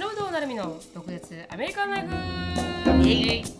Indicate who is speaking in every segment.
Speaker 1: 忍となるみの独舌アメリカンライフ。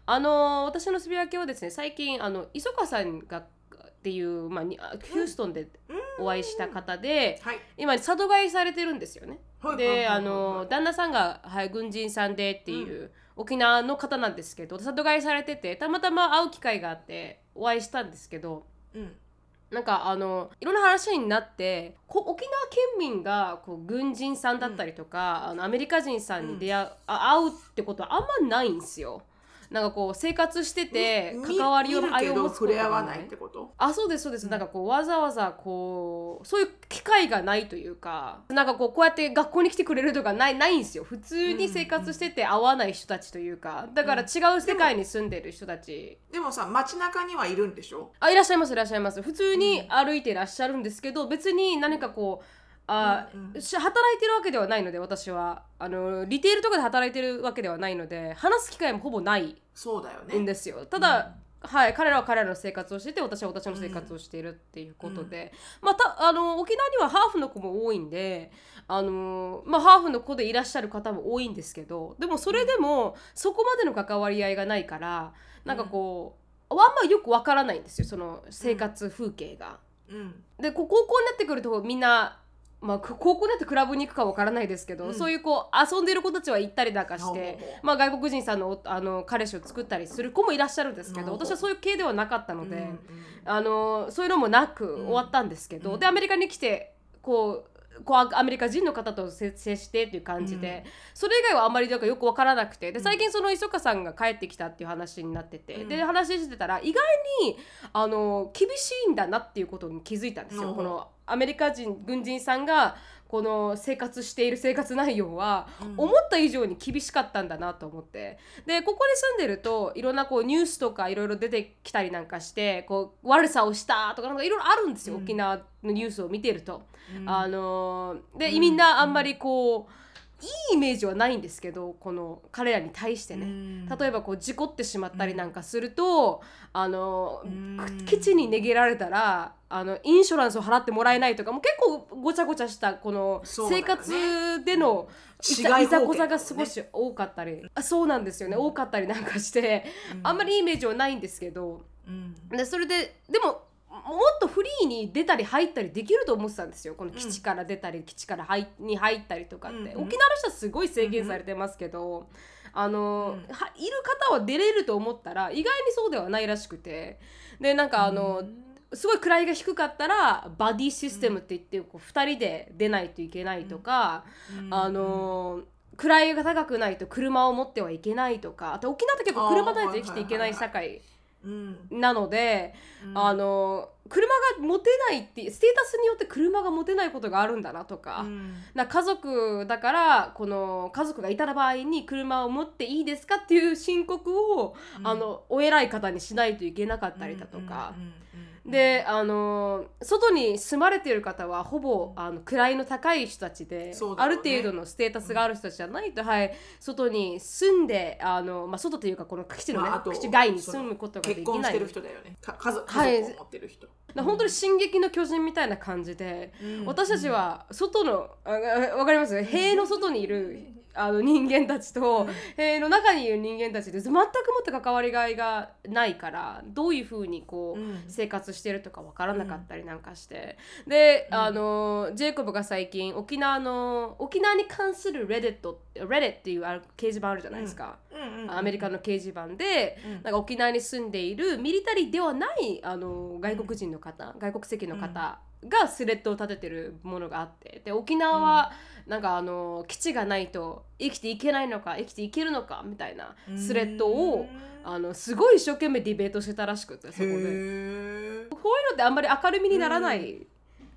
Speaker 1: あのー私のつぶやきをですね最近あの磯川さんがっていう、まあ、ヒューストンでお会いした方で、
Speaker 2: はい。
Speaker 1: 今里帰りされてるんですよね。
Speaker 2: はい
Speaker 1: であの旦那さんが、はい、軍人さんでっていう、沖縄の方なんですけど里帰りされててたまたま会う機会があってお会いしたんですけど
Speaker 2: うん。
Speaker 1: なんかあのいろんな話になってこ沖縄県民がこう軍人さんだったりとか、あのアメリカ人さんに出会う、あ会うってことはあんまないんですよ。なんかこう生活してて
Speaker 2: み
Speaker 1: 関わりを愛を持つこと
Speaker 2: 触れ合わないってこと？
Speaker 1: あそうですそうです、
Speaker 2: うん。
Speaker 1: なんかこうわざわざこうそういう機会がないというかなんかこうこうやって学校に来てくれるとかないないんですよ。普通に生活してて会わない人たちというかだから違う世界に住んでる人たち、
Speaker 2: でもさ街中にはいるんでしょ？
Speaker 1: あいらっしゃいますいらっしゃいます。普通に歩いていらっしゃるんですけど別に何かこうあ、
Speaker 2: うんうん。
Speaker 1: し働いてるわけではないので私は。あのリテールとかで働いてるわけではないので話す機会もほぼない
Speaker 2: そうだよね。
Speaker 1: んですよ。ただ、はい、彼らは彼らの生活をしてて私は私の生活をしているっていうことで、またあの沖縄にはハーフの子も多いんであの、まあ、ハーフの子でいらっしゃる方も多いんですけどでもそれでもそこまでの関わり合いがないからなんかこう、あんまよくわからないんですよその生活風景が。
Speaker 2: うん。
Speaker 1: で高校になってくるとみんな、まあ、く高校になってクラブに行くかわからないですけど、
Speaker 2: うん。
Speaker 1: そういうこう遊んでる子たちは行ったりなんかしてまあ、外国人さんのおあの彼氏を作ったりする子もいらっしゃるんですけど私はそういう系ではなかったので、
Speaker 2: うんうん
Speaker 1: あのそういうのもなく
Speaker 2: ん。
Speaker 1: 終わったんですけど、
Speaker 2: うん。
Speaker 1: でアメリカに来てこうこうアアメリカ人の方と接接してっていう感じで、それ以外はあんまりなんかよく分からなくてで最近その磯香さんが帰ってきたっていう話になってて、
Speaker 2: うん。
Speaker 1: で話してたら意外にあの厳しいんだなっていうことに気づいたんですよ。
Speaker 2: うん。
Speaker 1: このアメリカ人軍人さんがこの生活している生活内容は
Speaker 2: うん。
Speaker 1: 思った以上に厳しかったんだなと思って。でここに住んでるといろんなこうニュースとかいろいろ出てきたりなんかしてこう悪さをしたとかなんかいろいろあるんですよ、
Speaker 2: うん。
Speaker 1: 沖縄のニュースを見てると。
Speaker 2: うん。
Speaker 1: あのーで
Speaker 2: うん。
Speaker 1: みんなあんまりこういいイメージはないんですけどこの彼らに対してね。
Speaker 2: うん。
Speaker 1: 例えばこう事故ってしまったりなんかすると、あの
Speaker 2: うん。
Speaker 1: 基地に逃げられたらあのインシュランスを払ってもらえないとかもう結構ごちゃごちゃしたこの生活でのい
Speaker 2: 市街
Speaker 1: ざいざこざが少し多かったり、あそうなんですよね。多かったりなんかして、あんまりいいイメージはないんですけど。
Speaker 2: うん。
Speaker 1: でそれででももっとフリーに出たり入ったりできると思ってたんですよ。この基地から出たり、基地から入に入ったりとかって、
Speaker 2: うんうん。
Speaker 1: 沖縄の人はすごい制限されてますけど、あの
Speaker 2: うん。
Speaker 1: はいる方は出れると思ったら意外にそうではないらしくて。でなんかあの、すごい位が低かったらバディシステムって言ってこう2人で出ないといけないとか、
Speaker 2: うん。
Speaker 1: あの位が高くないと車を持ってはいけないとかあと沖縄って結構車ないと生きていけない社会
Speaker 2: うん
Speaker 1: なので、
Speaker 2: うん。
Speaker 1: あの車が持てないってステータスによって車が持てないことがあるんだなとか,、
Speaker 2: うん。
Speaker 1: な家族だからこの家族がいた場合に車を持っていいですかっていう申告を、
Speaker 2: うん。
Speaker 1: あのお偉い方にしないといけなかったりだとか。
Speaker 2: うんうんうん
Speaker 1: であの外に住まれてる方はほぼあの位の高い人たちで、
Speaker 2: ね。
Speaker 1: る程度のステータスがある人たちじゃないと、はい、外に住んであの、まあ、外というかこの基地のね、
Speaker 2: まあ
Speaker 1: 基地外に住むことができない
Speaker 2: 結婚してる人だよね。か家族
Speaker 1: はい。
Speaker 2: 家族を持ってる人、
Speaker 1: な本当に「進撃の巨人」みたいな感じで、
Speaker 2: うん。
Speaker 1: 私たちは外のああわかります？塀の外にいるあの人間たちと、塀の中にいる人間たちで全くもって関わりがいがないからどういうふうにこう、
Speaker 2: うん。
Speaker 1: 生活してるとかわからなかったりなんかして、で、
Speaker 2: うん。
Speaker 1: あのジェイコブが最近沖縄の沖縄に関するレデットレデっていう掲示板あるじゃないですか、
Speaker 2: うんうん
Speaker 1: アメリカの掲示板で、
Speaker 2: うん。
Speaker 1: なんか沖縄に住んでいるミリタリーではないあの外国人の方、外国籍の方がスレッドを立ててるものがあって。で沖縄はなんかあの基地がないと生きていけないのか生きていけるのかみたいなスレッドをあのすごい一生懸命ディベートしてたらしくてそこで。こういうのってあんまり明るみにならない、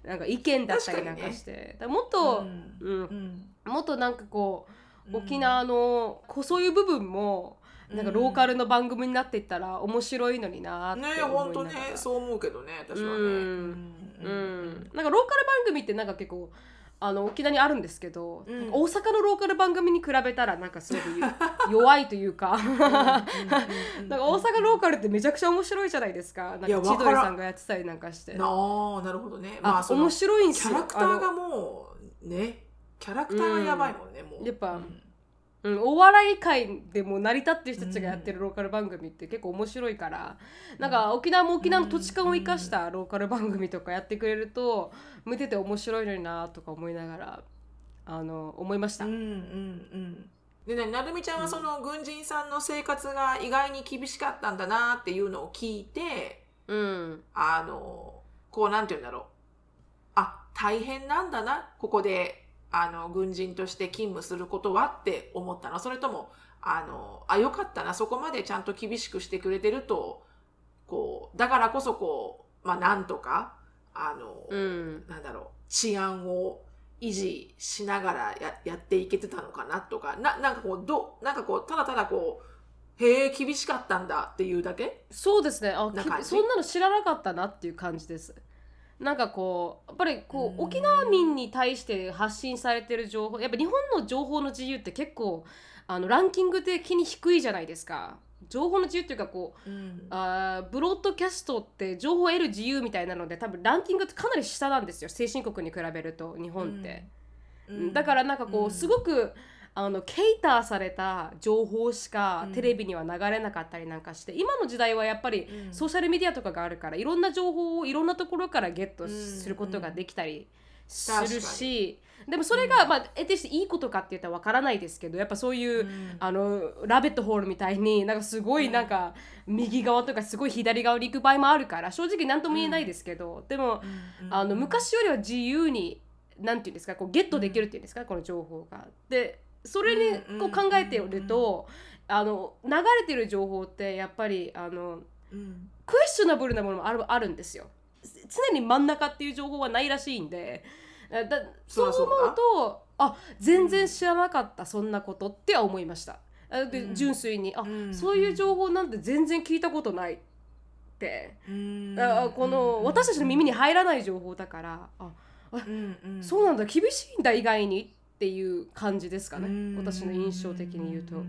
Speaker 1: なんか意見だったりなんかして、だからもっと、
Speaker 2: うん。
Speaker 1: もっとなんかこう沖縄のこうそういう部分もなんかローカルの番組になっていったら面白いのになって思い
Speaker 2: ね
Speaker 1: ながら。
Speaker 2: 本当ねそう思うけどね私はね。
Speaker 1: うん。うん。なんかローカル番組ってなんか結構あの沖縄にあるんですけど、
Speaker 2: うん。
Speaker 1: 大阪のローカル番組に比べたらなんかすごく弱いというか。なんか大阪ローカルってめちゃくちゃ面白いじゃないですか。なんか千鳥さんがやってたりなんかして。
Speaker 2: なあなるほどね。ま
Speaker 1: あ面白いんですよ。
Speaker 2: キャラクターが
Speaker 1: あ
Speaker 2: もうねキャラクターがやばいもんね、もう。
Speaker 1: やっぱ
Speaker 2: うん。
Speaker 1: の、うん、お笑い界でも成り立ってる人たちがやってるローカル番組って結構面白いから、なんか沖縄も沖縄の土地勘を生かしたローカル番組とかやってくれると見てて面白いのになとか思いながらあの思いました。
Speaker 2: うんうんうん。でねなるみちゃんはその軍人さんの生活が意外に厳しかったんだなっていうのを聞いて
Speaker 1: うん。
Speaker 2: あのこうなんて言うんだろう。あ大変なんだなここであの軍人として勤務することはって思ったの。それともあのあよかったなそこまでちゃんと厳しくしてくれてるとこうだからこそこうまあなんとかあの、
Speaker 1: うん。
Speaker 2: なんだろう治安を維持しながらややっていけてたのかなとか。ななんかこうどなんかこうただただこうへえ厳しかったんだっていうだけ？
Speaker 1: そうですね。あそんなの知らなかったなっていう感じです。なんかこうやっぱりこ
Speaker 2: うん。
Speaker 1: う沖縄民に対して発信されてる情報やっぱ日本の情報の自由って結構あのランキング的に低いじゃないですか。情報の自由っていうかこう
Speaker 2: うん。
Speaker 1: あーブロードキャストって情報を得る自由みたいなので多分ランキングってかなり下なんですよ。先進国に比べると日本って。だからなんかこう、すごくあのケイターされた情報しか
Speaker 2: うん。
Speaker 1: テレビには流れなかったりなんかして、今の時代はやっぱり
Speaker 2: うん。
Speaker 1: ソーシャルメディアとかがあるからいろんな情報をいろんなところからゲットすることができたりするし、でもそれが、まあ得てしていいことかって言ったらわからないですけどやっぱそういう、
Speaker 2: うん。
Speaker 1: あのラビットホールみたいになんかすごいなんか右側とかすごい左側に行く場合もあるから正直何とも言えないですけど、でもあの昔よりは自由になんていうんですかこうゲットできるっていうんですか、この情報が。でそれにこう考えておると、あの流れてる情報ってやっぱりあの
Speaker 2: うん。
Speaker 1: クエスチョナブルなものもあるあるんですよ。常に真ん中っていう情報はないらしいんでだそう思うとあ全然知らなかった、そんなことっては思いました。あで
Speaker 2: うん。
Speaker 1: 純粋にあ、
Speaker 2: うん
Speaker 1: そういう情報なんて全然聞いたことないって、
Speaker 2: うん。
Speaker 1: あこの私たちの耳に入らない情報だからあ
Speaker 2: うんうん。
Speaker 1: そうなんだ厳しいんだ意外にっていう感じですかね。
Speaker 2: うん。
Speaker 1: 私の印象的に言うと。
Speaker 2: ん。ん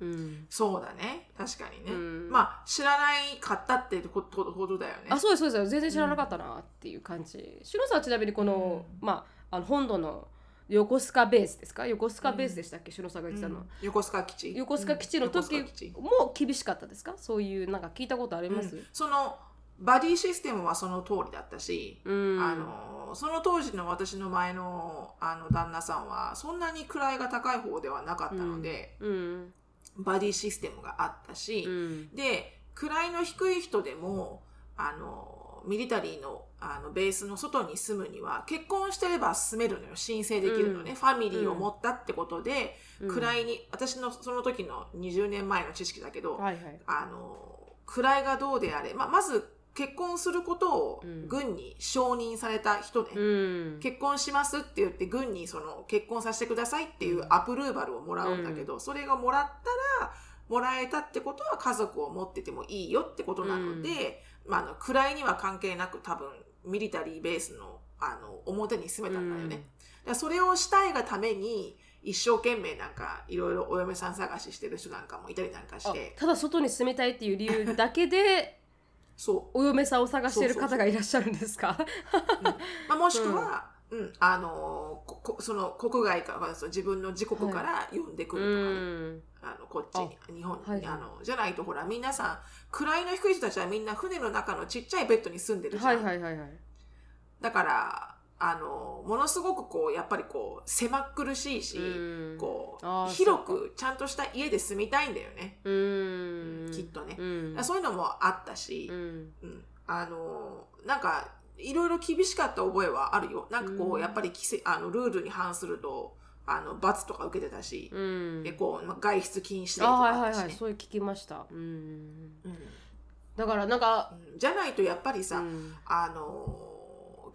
Speaker 2: うん。
Speaker 1: うん。
Speaker 2: そうだね。確かにね、
Speaker 1: うん。
Speaker 2: まあ知らないかったってことほどだよね。
Speaker 1: あそうですそうです。全然知らなかったなっていう感じ。シュノさんはちなみにこの,、
Speaker 2: う
Speaker 1: まあ、あの本土の横須賀ベースですか？横須賀ベースでしたっけ、シュノさんが言ってたの。
Speaker 2: うん横須賀基地。
Speaker 1: 横須賀基地の時も厳しかったですか？そういうなんか聞いたことあります、
Speaker 2: うん。そのバディシステムはその通りだったし、
Speaker 1: うん。
Speaker 2: あのその当時の私の前のあの旦那さんはそんなに位が高い方ではなかったので、
Speaker 1: うん。
Speaker 2: バディシステムがあったし、
Speaker 1: うん。
Speaker 2: で位の低い人でもあのミリタリーのあのベースの外に住むには結婚してれば住めるのよ。申請できるのね、
Speaker 1: うん。
Speaker 2: ファミリーを持ったってことで、
Speaker 1: うん。
Speaker 2: 位に私のその時の20年前の知識だけど、
Speaker 1: はいはい。
Speaker 2: あの位がどうであれ、まあ、まず結婚することを
Speaker 1: うん。
Speaker 2: 軍に承認された人ね、
Speaker 1: うん。
Speaker 2: 結婚しますって言って軍にその結婚させてくださいっていうアプローバルをもらうんだけど、それがもらったらもらえたってことは家族を持っててもいいよってことなので、まあ、あの位には関係なく多分ミリタリーベースのあの表に住めたんだよね。だからそれをしたいがために一生懸命なんかいろいろお嫁さん探ししてる人なんかもいたりなんかし
Speaker 1: あ
Speaker 2: て
Speaker 1: ただ外に住みたいっていう理由だけで
Speaker 2: そう。
Speaker 1: お嫁さんを探している方がいらっしゃるんですか？
Speaker 2: まあ、もしくは、うん。あのここその国外から自分の自国から呼んでく
Speaker 1: う
Speaker 2: るとかね、
Speaker 1: ん。
Speaker 2: あのこっちに日本に、
Speaker 1: はいはい。
Speaker 2: あのじゃないとほら皆さん位の低い人たちはみんな船の中のちっちゃいベッドに住んでるじゃん、
Speaker 1: はいはいはいはい。
Speaker 2: だからあのものすごくこうやっぱりこう狭っ苦しいし、
Speaker 1: うん。
Speaker 2: こう広くちゃんとした家で住みたいんだよね、
Speaker 1: うん。
Speaker 2: きっとね、
Speaker 1: うん。
Speaker 2: そういうのもあったし、
Speaker 1: うん。
Speaker 2: うん、あのなんかいろいろ厳しかった覚えはあるよ。なんかこう、
Speaker 1: うん。
Speaker 2: やっぱり規制あのルールに反するとあの罰とか受けてたし、
Speaker 1: うん。
Speaker 2: でこう、まあ、外出禁止令と
Speaker 1: あはい
Speaker 2: かあったしね。
Speaker 1: はいはい。そういう聞きました。うん。
Speaker 2: うん。
Speaker 1: だからなんか
Speaker 2: うん。じゃないとやっぱりさ、
Speaker 1: うん。
Speaker 2: あの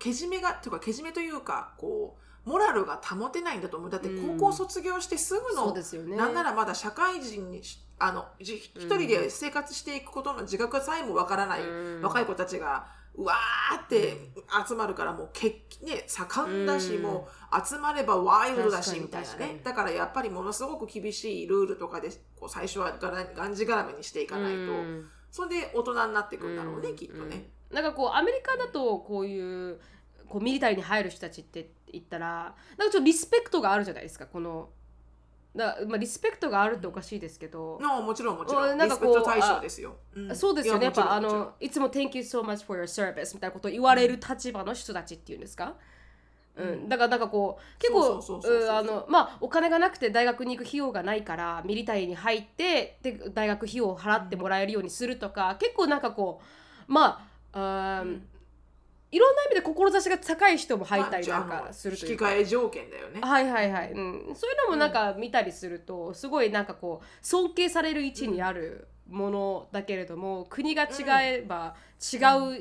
Speaker 2: けじめがというかけじめというかこうモラルが保てないんだと思う。だって高校卒業してすぐの、
Speaker 1: そうですよね。
Speaker 2: なんならまだ社会人にしあのじ一人で生活していくことの自覚さえもわからない
Speaker 1: うん。
Speaker 2: 若い子たちがうわーって集まるからもうけね盛んだし、
Speaker 1: うん。
Speaker 2: もう集まればワイルドだしみたいなね。だからやっぱりものすごく厳しいルールとかでこう最初はがらがんじがらめにしていかないと、
Speaker 1: うん。
Speaker 2: それで大人になっていくんだろうね、
Speaker 1: うん。
Speaker 2: きっとね。
Speaker 1: なんかこうアメリカだとこういうこうミリタリーに入る人たちって言ったらなんかちょっとリスペクトがあるじゃないですかこの。だまあ、リスペクトがあるっておかしいですけど、
Speaker 2: のもちろんもちろん。
Speaker 1: なんかこう
Speaker 2: 対象ですよ。ん。
Speaker 1: そうですよね。やっぱあのいつも Thank you so much for your service みたいなことを言われる立場の人たちっていうんですか、うん。
Speaker 2: うん。
Speaker 1: だからなんかこう結構あのまあお金がなくて大学に行く費用がないからミリタリーに入ってで大学費用を払ってもらえるようにするとか、結構なんかこうまあ
Speaker 2: うん
Speaker 1: いろんな意味で志が高い人も入
Speaker 2: まあ
Speaker 1: ったりなんかするという
Speaker 2: 引き
Speaker 1: か。
Speaker 2: 換え条件だよね。
Speaker 1: はいはいはい、うん、そういうのもなんか見たりすると、すごいなんかこう尊敬される位置にあるものだけれども、国が違えば違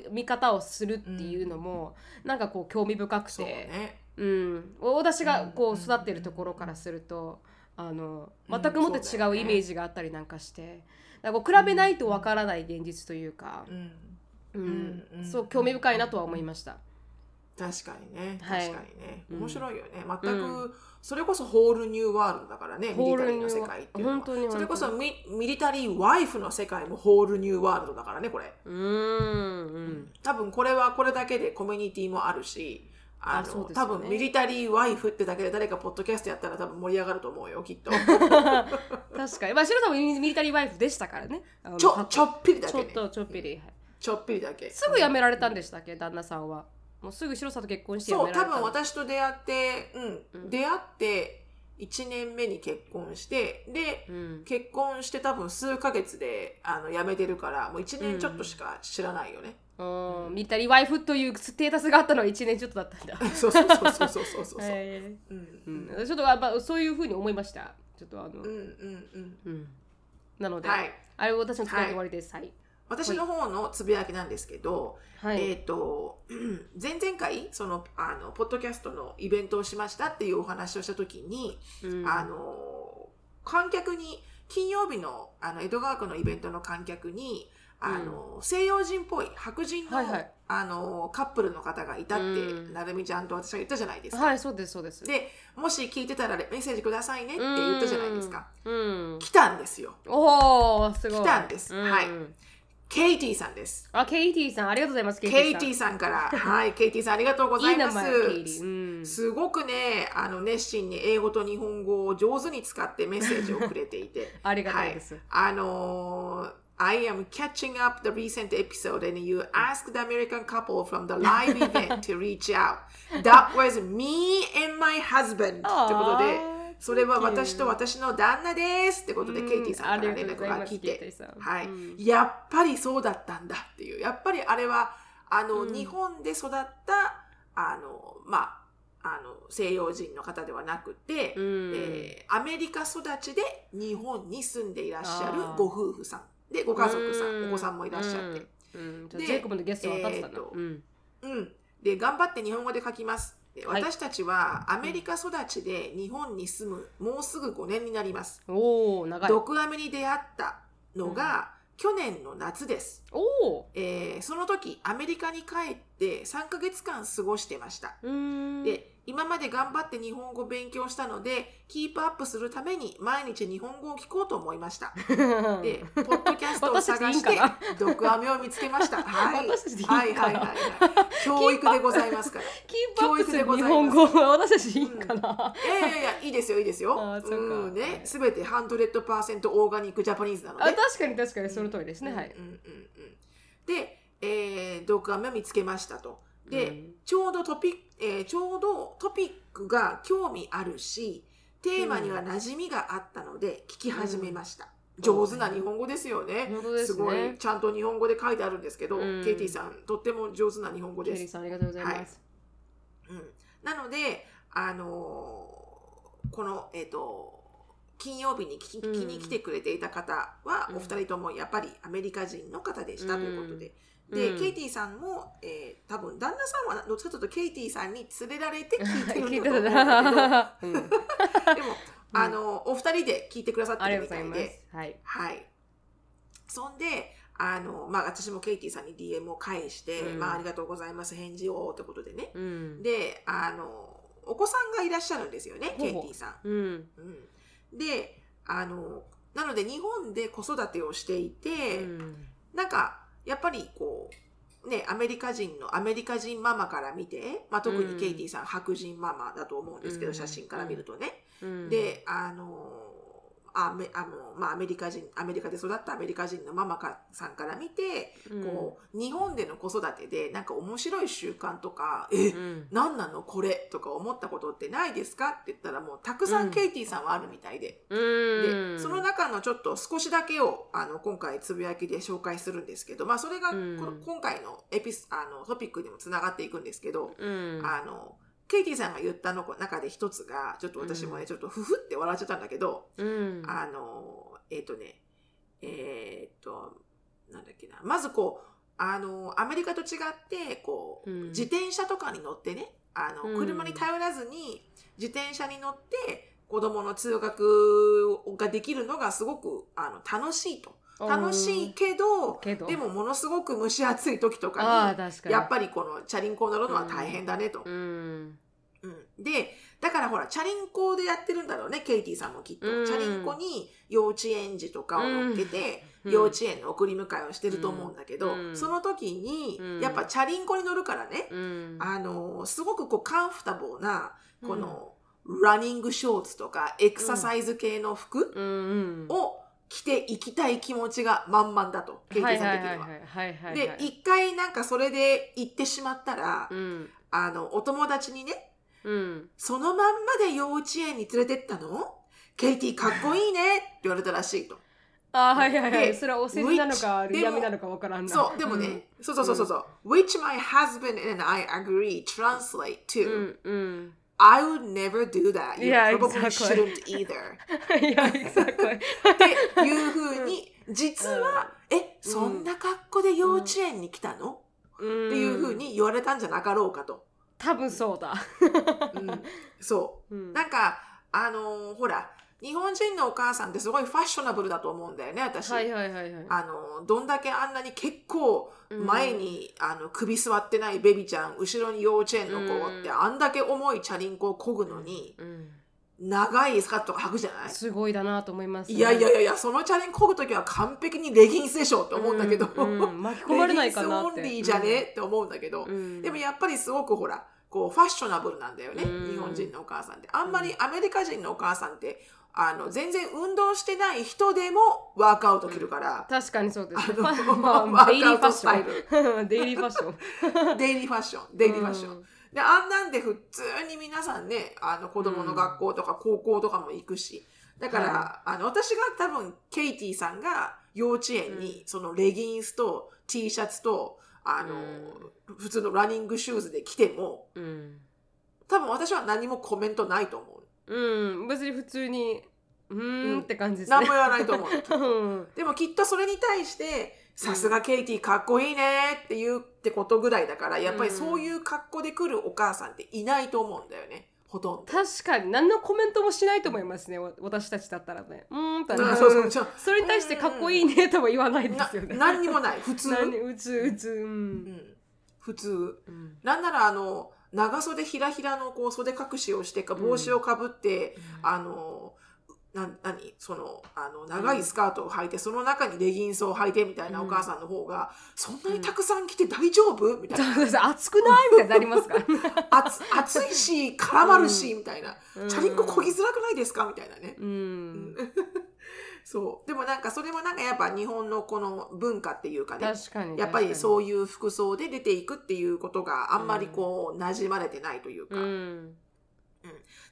Speaker 1: う見方をするっていうのも、なんかこう興味深くて、
Speaker 2: ね。
Speaker 1: うん、私がこ
Speaker 2: うん。
Speaker 1: う育ってるところからすると、あの
Speaker 2: うん。
Speaker 1: 全くもって違
Speaker 2: そう
Speaker 1: イメージがあったりなんかして、だからこう比べないとわからない現実というか、
Speaker 2: うん
Speaker 1: うん
Speaker 2: うん
Speaker 1: そう興味深いなとは思いました。
Speaker 2: 確かにね。
Speaker 1: はい
Speaker 2: 確かにね。
Speaker 1: うん
Speaker 2: 面白いよね。全
Speaker 1: う
Speaker 2: く、それこそホールニューワールドだからね、ミリタリーの世界っていうのは。それこそミミリタリーワイフの世界もホールニューワールドだからね、これ。
Speaker 1: うーん、うん
Speaker 2: 多分これはこれだけでコミュニティもあるし、あの、
Speaker 1: ね
Speaker 2: 多分ミリタリーワイフってだけで誰かポッドキャストやったら多分盛り上がると思うよ、きっと。
Speaker 1: 確かに。まあ、シロさんもミリタリーワイフでしたからね。
Speaker 2: ちょ、ちょっぴりだけね。
Speaker 1: ちょっとちょっぴり。はい
Speaker 2: ちょっぴりだけ。
Speaker 1: すぐ辞められたんでしたっけ、旦那さんは。もうすぐシロさんと結婚してめられた
Speaker 2: 分私と出会って、うん、
Speaker 1: うん
Speaker 2: 出会って1年目に結婚して、で、
Speaker 1: うん。
Speaker 2: 結婚して多分数ヶ月であの辞めてるから、もう1年ちょっとしか知らないよね。
Speaker 1: うんミリタリーワイフというステータスがあったのは1年ちょっとだったんだ。
Speaker 2: そうそうそうそうそうそうそう。
Speaker 1: はい
Speaker 2: うん
Speaker 1: うん、ちょっとやっぱそういうふうに思いました。ちょっとあの、
Speaker 2: うんうんうん。
Speaker 1: うんなので、
Speaker 2: はい。
Speaker 1: あれ私の使い終わりです。はい。
Speaker 2: 私の方のつぶやきなんですけど、
Speaker 1: はい。
Speaker 2: えっ、と、う ん前々回、その、あの、ポッドキャストのイベントをしましたっていうお話をしたときに、
Speaker 1: うん
Speaker 2: あの、観客に、金曜日の、あの、江戸川区のイベントの観客に、あの、西洋人っぽい白人の、
Speaker 1: はいはい
Speaker 2: あの、カップルの方がいたって、
Speaker 1: うん
Speaker 2: なるみちゃんと私が言ったじゃないですか。
Speaker 1: はい、そうです、そうです。
Speaker 2: で、もし聞いてたらメッセージくださいねって言ったじゃないですか。
Speaker 1: うん。
Speaker 2: 来たんですよ。
Speaker 1: おお、すごい。
Speaker 2: 来たんです
Speaker 1: うん
Speaker 2: はいケイティさんです。
Speaker 1: あ、ケイティさん、ありがとうございます。ケ
Speaker 2: ケイテ
Speaker 1: さん
Speaker 2: ィさんから、はい、ケイティさんありがとうございます。
Speaker 1: いい。うん。
Speaker 2: すごくね、あの熱心に英語と日本語を上手に使ってメッセージをくれていて
Speaker 1: ありがたいです。
Speaker 2: あのー I am catching up the recent episode and you asked the American couple from the live event to reach out. That was me and my husband. ってことで、それは私と私の旦那ですってことで、
Speaker 1: うん
Speaker 2: ケイティさんから連絡が来て、はい、やっぱりそうだったんだっていう、やっぱりあれは、あの、
Speaker 1: うん
Speaker 2: 日本で育った、あの、まあ、あの、西洋人の方ではなくて、
Speaker 1: うん
Speaker 2: えーアメリカ育ちで日本に住んでいらっしゃるご夫婦さん。で、ご家族さ
Speaker 1: うん
Speaker 2: ん、お子さんもいらっしゃって。
Speaker 1: うん。
Speaker 2: で
Speaker 1: ジェイコブのゲストは当たってたな。
Speaker 2: えー。
Speaker 1: うん。
Speaker 2: で、頑張って日本語で書きます。私たちはアメリカ育ちで日本に住む、もうすぐ5年になります。
Speaker 1: おお、長い。
Speaker 2: 毒アメに出会ったのが、去年の夏です。
Speaker 1: おお。
Speaker 2: えーその時、アメリカに帰って3ヶ月間過ごしてました。で、今まで頑張って日本語を勉強したので、キープアップするために毎日日本語を聞こうと思いました。で、ポッドキャストを探して毒アメを見つけました。はい。はいはいはいはい。教育でございますから。
Speaker 1: キープアップする
Speaker 2: 教育でござ
Speaker 1: 日
Speaker 2: います
Speaker 1: 本語は私たちでいいかな？
Speaker 2: いやいやいや、いいですよ、いいですよ。
Speaker 1: うか
Speaker 2: んね、すべて100%オーガニックジャパニーズなの
Speaker 1: あ、
Speaker 2: で。
Speaker 1: 確かに確かにその通りですね。はい。
Speaker 2: うんうんうんうんで、えー、毒アメを見つけましたと。で、
Speaker 1: うん
Speaker 2: ちょうどトピック、えーちょうどトピックが興味あるし、テーマには馴染みがあったので聞き始めました。上手な日本語ですよね。
Speaker 1: すね
Speaker 2: ごいちゃんと日本語で書いてあるんですけど、
Speaker 1: うん
Speaker 2: ケイティさんとっても上手な日本語です。
Speaker 1: ケリーさんありがとうございます。
Speaker 2: うん、なので、あのーこの、えっ、と、金曜日に聞きに来てくれていた方は、
Speaker 1: うん
Speaker 2: お二人ともやっぱりアメリカ人の方でしたということで、で、
Speaker 1: うん。
Speaker 2: ケイティさんも、えー多分旦那さんはどっちかというとケイティさんに連れられて聞いてると思うんだ
Speaker 1: た うん。
Speaker 2: けどでも、あのお二人で聞いてくださってるみたいで。
Speaker 1: はい。
Speaker 2: はい。そんで、あの、まあ、私もケイティさんに DM を返して、
Speaker 1: うん。
Speaker 2: まあ、ありがとうございます、返事を、ってことでね。
Speaker 1: うん。
Speaker 2: で、あの、お子さんがいらっしゃるんですよね、ケイティさん。
Speaker 1: うん。
Speaker 2: うん、で、あの、なので日本で子育てをしていて、
Speaker 1: うん。
Speaker 2: なんか、やっぱりこう、ね、アメリカ人の、アメリカ人ママから見て、まあ、特にケイティさん、白人ママだと思うんですけど、
Speaker 1: うん。
Speaker 2: 写真から見るとね。
Speaker 1: うん。
Speaker 2: で、あの、アメあのまあ、アメリカ人、アメリカで育ったアメリカ人のママかさんから見て、
Speaker 1: うん。
Speaker 2: こう、日本での子育てで、なんか面白い習慣とか、え、
Speaker 1: うん。
Speaker 2: 何なのこれとか思ったことってないですかって言ったらもうたくさ
Speaker 1: うん。
Speaker 2: んケイティさんはあるみたいで、
Speaker 1: うん。
Speaker 2: でその中のちょっと少しだけをあの今回つぶやきで紹介するんですけど、まあ、それが今回のエピスあのトピックにもつながっていくんですけど、
Speaker 1: うん。
Speaker 2: あのケイティさんが言ったの中で一つがちょっと私もね、
Speaker 1: うん。
Speaker 2: ちょっとふふって笑っちゃったんだけど、
Speaker 1: うん。
Speaker 2: あのえっ、とねえっ、となんだっけなまずこうあのアメリカと違ってこう、
Speaker 1: うん。
Speaker 2: 自転車とかに乗ってねあの、
Speaker 1: うん。
Speaker 2: 車に頼らずに自転車に乗って子供の通学ができるのがすごくあの楽しいと。楽しいけどでもものすごく蒸し暑い時と
Speaker 1: あ
Speaker 2: か
Speaker 1: に。
Speaker 2: やっぱりこのチャリンコを乗るのは大変だねと。
Speaker 1: うん
Speaker 2: うん。でだからほらチャリンコでやってるんだろうねケイティさんもきっと、
Speaker 1: うん。
Speaker 2: チャリンコに幼稚園児とかを乗っけて、
Speaker 1: うん。
Speaker 2: 幼稚園の送り迎えをしてると思うんだけど、
Speaker 1: うん。
Speaker 2: その時に、
Speaker 1: うん。
Speaker 2: やっぱチャリンコに乗るからね、
Speaker 1: うん。
Speaker 2: あのすごくこうカンフタボーなこの、ランニングショーツとかエクササイズ系の服を着ていきたい気持ちが満々だと、ケイティさん的には。で一回なんかそれで行ってしまったら、
Speaker 1: うん。
Speaker 2: あのお友達にね
Speaker 1: うん。
Speaker 2: そのまんまで幼稚園に連れてったの？ケイティかっこいいねって言われたらしいと。
Speaker 1: あはいはいはい。
Speaker 2: で
Speaker 1: それはお世辞なのか嫌味なのかわからんな。
Speaker 2: そう、でもね、そうそうそうそうそう、which my husband and I agree translate
Speaker 1: う
Speaker 2: to、
Speaker 1: んうん。
Speaker 2: I would never do that. You
Speaker 1: Yeah,
Speaker 2: probably
Speaker 1: exactly.
Speaker 2: shouldn't either.
Speaker 1: いや exactly.
Speaker 2: っていうふうに、実は、え、そんな格好で幼稚園に来たの、
Speaker 1: って
Speaker 2: っていうふうに言われたんじゃなかろうかと。
Speaker 1: 多分そうだ。
Speaker 2: うん。そう。
Speaker 1: うん。
Speaker 2: なんか、あのーほら、日本人のお母さんってすごいファッショナブルだと思うんだよね、私。
Speaker 1: はいはいはいはい。
Speaker 2: あのどんだけあんなに結構
Speaker 1: うん。
Speaker 2: 前に、あの首座ってないベビちゃん後ろに幼稚園の子って、
Speaker 1: うん。
Speaker 2: あんだけ重いチャリンコを漕ぐのに
Speaker 1: うん
Speaker 2: 長いスカートとか履くじゃない？
Speaker 1: すごいだなと思います。ね
Speaker 2: いやいやいやいやそのチャリンコ漕ぐ時は完璧にレギンスでしょって思うんだけど、
Speaker 1: うんうん巻き込まれないかなって。
Speaker 2: レギンスオンリーじゃね、って思うんだけど、
Speaker 1: うん。
Speaker 2: でもやっぱりすごくほらこうファッショナブルなんだよね、
Speaker 1: うん。
Speaker 2: 日本人のお母さんって。あんまりアメリカ人のお母さんってあの全然運動してない人でもワークアウト着るから、
Speaker 1: 確かにそうです。
Speaker 2: あの
Speaker 1: ま
Speaker 2: ワ
Speaker 1: あ デイリーファッション。デイリーファッション。
Speaker 2: デイリーファッション、デイリーファッション。
Speaker 1: うん
Speaker 2: で、あんなんで普通に皆さんね、あの子供の学校とか高校とかも行くし。だから、
Speaker 1: は
Speaker 2: あの、私が多分、ケイティさんが幼稚園に、そのレギンスと T シャツと、あの、普通のランニングシューズで来ても、
Speaker 1: うん。
Speaker 2: 多分私は何もコメントないと思う。
Speaker 1: うん。別に普通にうーんって感じですね。
Speaker 2: 何も言わないと思う。
Speaker 1: うん。
Speaker 2: でもきっとそれに対して、さすがケイティかっこいいねって言うってことぐらいだから、やっぱりそういう格好で来るお母さんっていないと思うんだよね。ほとんど。
Speaker 1: 確かに何のコメントもしないと思いますねわ私たちだったらね。うーんと
Speaker 2: うんそうそうそう。
Speaker 1: それに対してかっこいいねとは言わないで
Speaker 2: な
Speaker 1: すよね。
Speaker 2: 何にもない。普通？
Speaker 1: 何うつうつう
Speaker 2: うん。ん。普通。
Speaker 1: うん。
Speaker 2: なんならあの、長袖ひらひらのこう袖隠しをしてか帽子をかぶって、あの、な何？そのあの長いスカートを履いて、その中にレギンスを履いてみたいなお母さんの方が、そんなにたくさん着て大丈夫？みたいな。
Speaker 1: そうそう熱くない？みたいになりますから。
Speaker 2: 暑暑いし絡まるし、みたいな、
Speaker 1: うん
Speaker 2: チャリンコ漕ぎづらくないですか？みたいなね、
Speaker 1: うん。
Speaker 2: そう。でもなんかそれもなんかやっぱ日本のこの文化っていうかね
Speaker 1: 確かに
Speaker 2: やっぱり
Speaker 1: う
Speaker 2: そういう服装で出ていくっていうことがあんまりこう馴染まれてないというか、
Speaker 1: うん。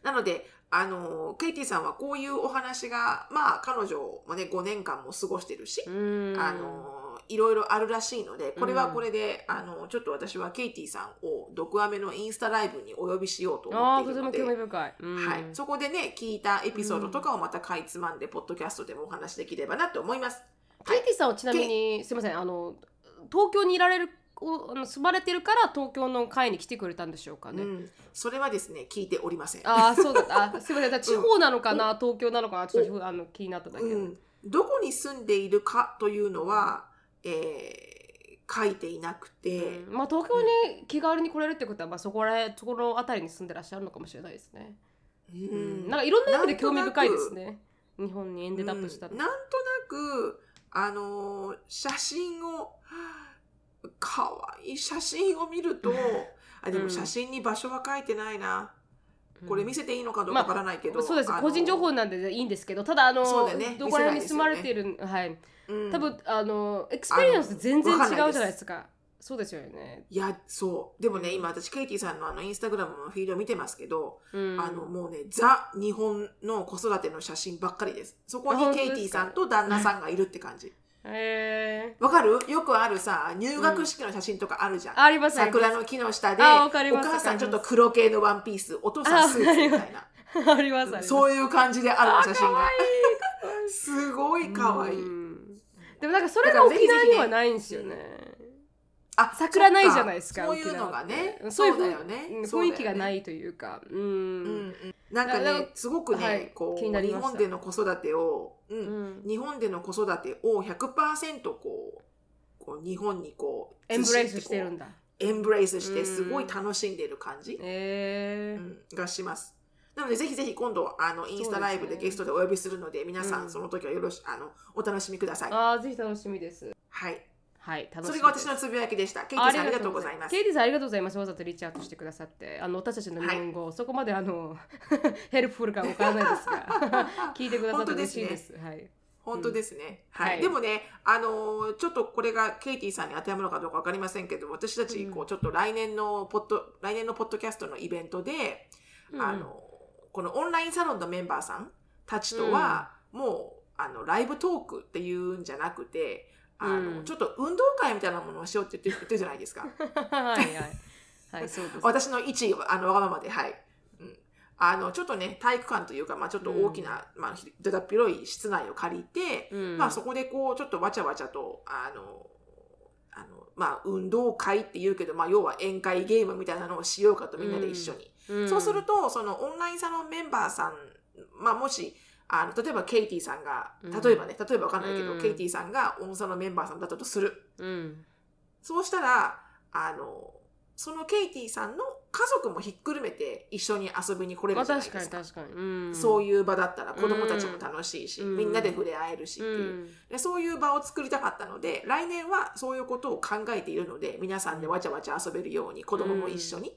Speaker 2: なのであのケイティさんはこういうお話がまあ彼女もね5年間も過ごしてるし、
Speaker 1: うん。
Speaker 2: あのいろいろあるらしいのでこれはこれで、あのちょっと私はケイティさんを「毒アメ」のインスタライブにお呼びしようと思っているので
Speaker 1: とても興味深い、うん。
Speaker 2: はい、そこでね聞いたエピソードとかをまたかいつまんで、ポッドキャストでもお話しできればなと思います。
Speaker 1: ケイティさんはちなみにすみませんあの東京にいられるおあの住まれてるから東京の会に来てくれたんでしょうかね。
Speaker 2: うん、それはですね聞いておりません。
Speaker 1: ああそうだった。あすみません。地方なのかな、東京なのかなちょっとあの気になっただけで。
Speaker 2: うん、どこに住んでいるかというのは、えー書いていなくて、
Speaker 1: うんまあ東京に気軽に来れるってことは、まあそこらそこのあたりに住んでらっしゃるのかもしれないですね。
Speaker 2: う
Speaker 1: うんん、なんかいろんな意味で興味深いですね。日本に ended up したら。
Speaker 2: うんなんとなくあのー写真をかわいい写真を見ると あで
Speaker 1: うん。
Speaker 2: も写真に場所は書いてないな、これ見せていいのかどう
Speaker 1: まあ
Speaker 2: かわからないけど、
Speaker 1: そうです。個人情報なんでいいんですけどただあの
Speaker 2: そうだよね。
Speaker 1: どこら辺に住まれている、はい。
Speaker 2: うん。
Speaker 1: 多分あの experience 全然違うじゃないですか。そうですよね、
Speaker 2: いやそう。でもね今私ケイティさんのあのインスタグラムのフィードを見てますけど、
Speaker 1: うん、
Speaker 2: あのもうねザ日本の子育ての写真ばっかりです。そこ
Speaker 1: あ
Speaker 2: にケイティさんと旦那さんがいるって感じ
Speaker 1: え
Speaker 2: わかる？よくあるさ入学式の写真とかあるじゃん、
Speaker 1: ー、あります
Speaker 2: 桜の木の下で
Speaker 1: あわかり
Speaker 2: お
Speaker 1: ます
Speaker 2: 母さんちょっと黒系のワンピースお父さんスーツみたいな。
Speaker 1: ありますあります。
Speaker 2: そういう感じであるの写真が。すごいかわいい、
Speaker 1: うん。でもなんかそれが沖縄にはないんですよね
Speaker 2: あ
Speaker 1: 桜ないじゃないですか
Speaker 2: そういうのがね。
Speaker 1: そう
Speaker 2: だよね。
Speaker 1: 雰囲気がないというか。うん、
Speaker 2: うんうん。なんかねすごくね、
Speaker 1: はい
Speaker 2: こう日本での子育てを、うん。
Speaker 1: うん。
Speaker 2: 日本での子育てを100%こうこう日本にこう
Speaker 1: エンブレイスしてる
Speaker 2: こ
Speaker 1: んだ。
Speaker 2: うエンブレイスして
Speaker 1: うん。
Speaker 2: すごい楽しんでる感じ、
Speaker 1: え
Speaker 2: んがします。なのでぜひぜひ今度あのインスタライブでゲストでお呼びするので皆さ
Speaker 1: うん。
Speaker 2: んその時はよろしあのお楽しみください、
Speaker 1: ああぜひ楽しみです。
Speaker 2: はい
Speaker 1: はい楽し
Speaker 2: それが私のつぶやきでした。ケイティさんありがとうございます。
Speaker 1: ケイティさんありがとうございます。わざとリーチアウトしてくださって、あの私たちの日本語、そこまであの helpful かわからないですが、聞いてくださって嬉しいです。はい。
Speaker 2: 本当ですね、はい。
Speaker 1: はい。
Speaker 2: でもね、あのーちょっとこれがケイティさんに当てはまるかどうか分かりませんけど私たちこ
Speaker 1: う
Speaker 2: うちょっと来年のポッド来年のポッドキャストのイベントで、あのこのオンラインサロンのメンバーさんたちとは、もうあのライブトークっていうんじゃなくてあの、
Speaker 1: うん。
Speaker 2: ちょっと運動会みたいなものをしようって言ってるじゃないですか。
Speaker 1: はいはい。はいそうです。
Speaker 2: 私の一位あのわがままではい、うん、あのちょっとね体育館というか、まあ、ちょっと大きな、まあ、ひだだっ広い室内を借りて、
Speaker 1: うん。
Speaker 2: まあ、そこでこうちょっとわちゃわちゃとあのあの、まあ、運動会っていうけど、まあ、要は宴会ゲームみたいなのをしようかとみんなで一緒に、
Speaker 1: うん。
Speaker 2: そうするとそのオンラインサロンメンバーさん、まあ、もしあの例えばケイティさんが
Speaker 1: うん。
Speaker 2: 例えばね、例えばわかんないけど、
Speaker 1: うん。
Speaker 2: ケイティさんがオンサロンメンバーさんだったとする。
Speaker 1: うん。
Speaker 2: そうしたらあのそのケイティさんの家族もひっくるめて一緒に遊びに来れ
Speaker 1: まあ
Speaker 2: るじゃないですか。
Speaker 1: 確かに確かに。うん。
Speaker 2: そういう場だったら子供たちも楽しいし、
Speaker 1: うん。
Speaker 2: みんなで触れ合えるしっていう、
Speaker 1: うん。
Speaker 2: でそういう場を作りたかったので来年はそういうことを考えているので皆さんでわちゃわちゃ遊べるように子供も一緒に、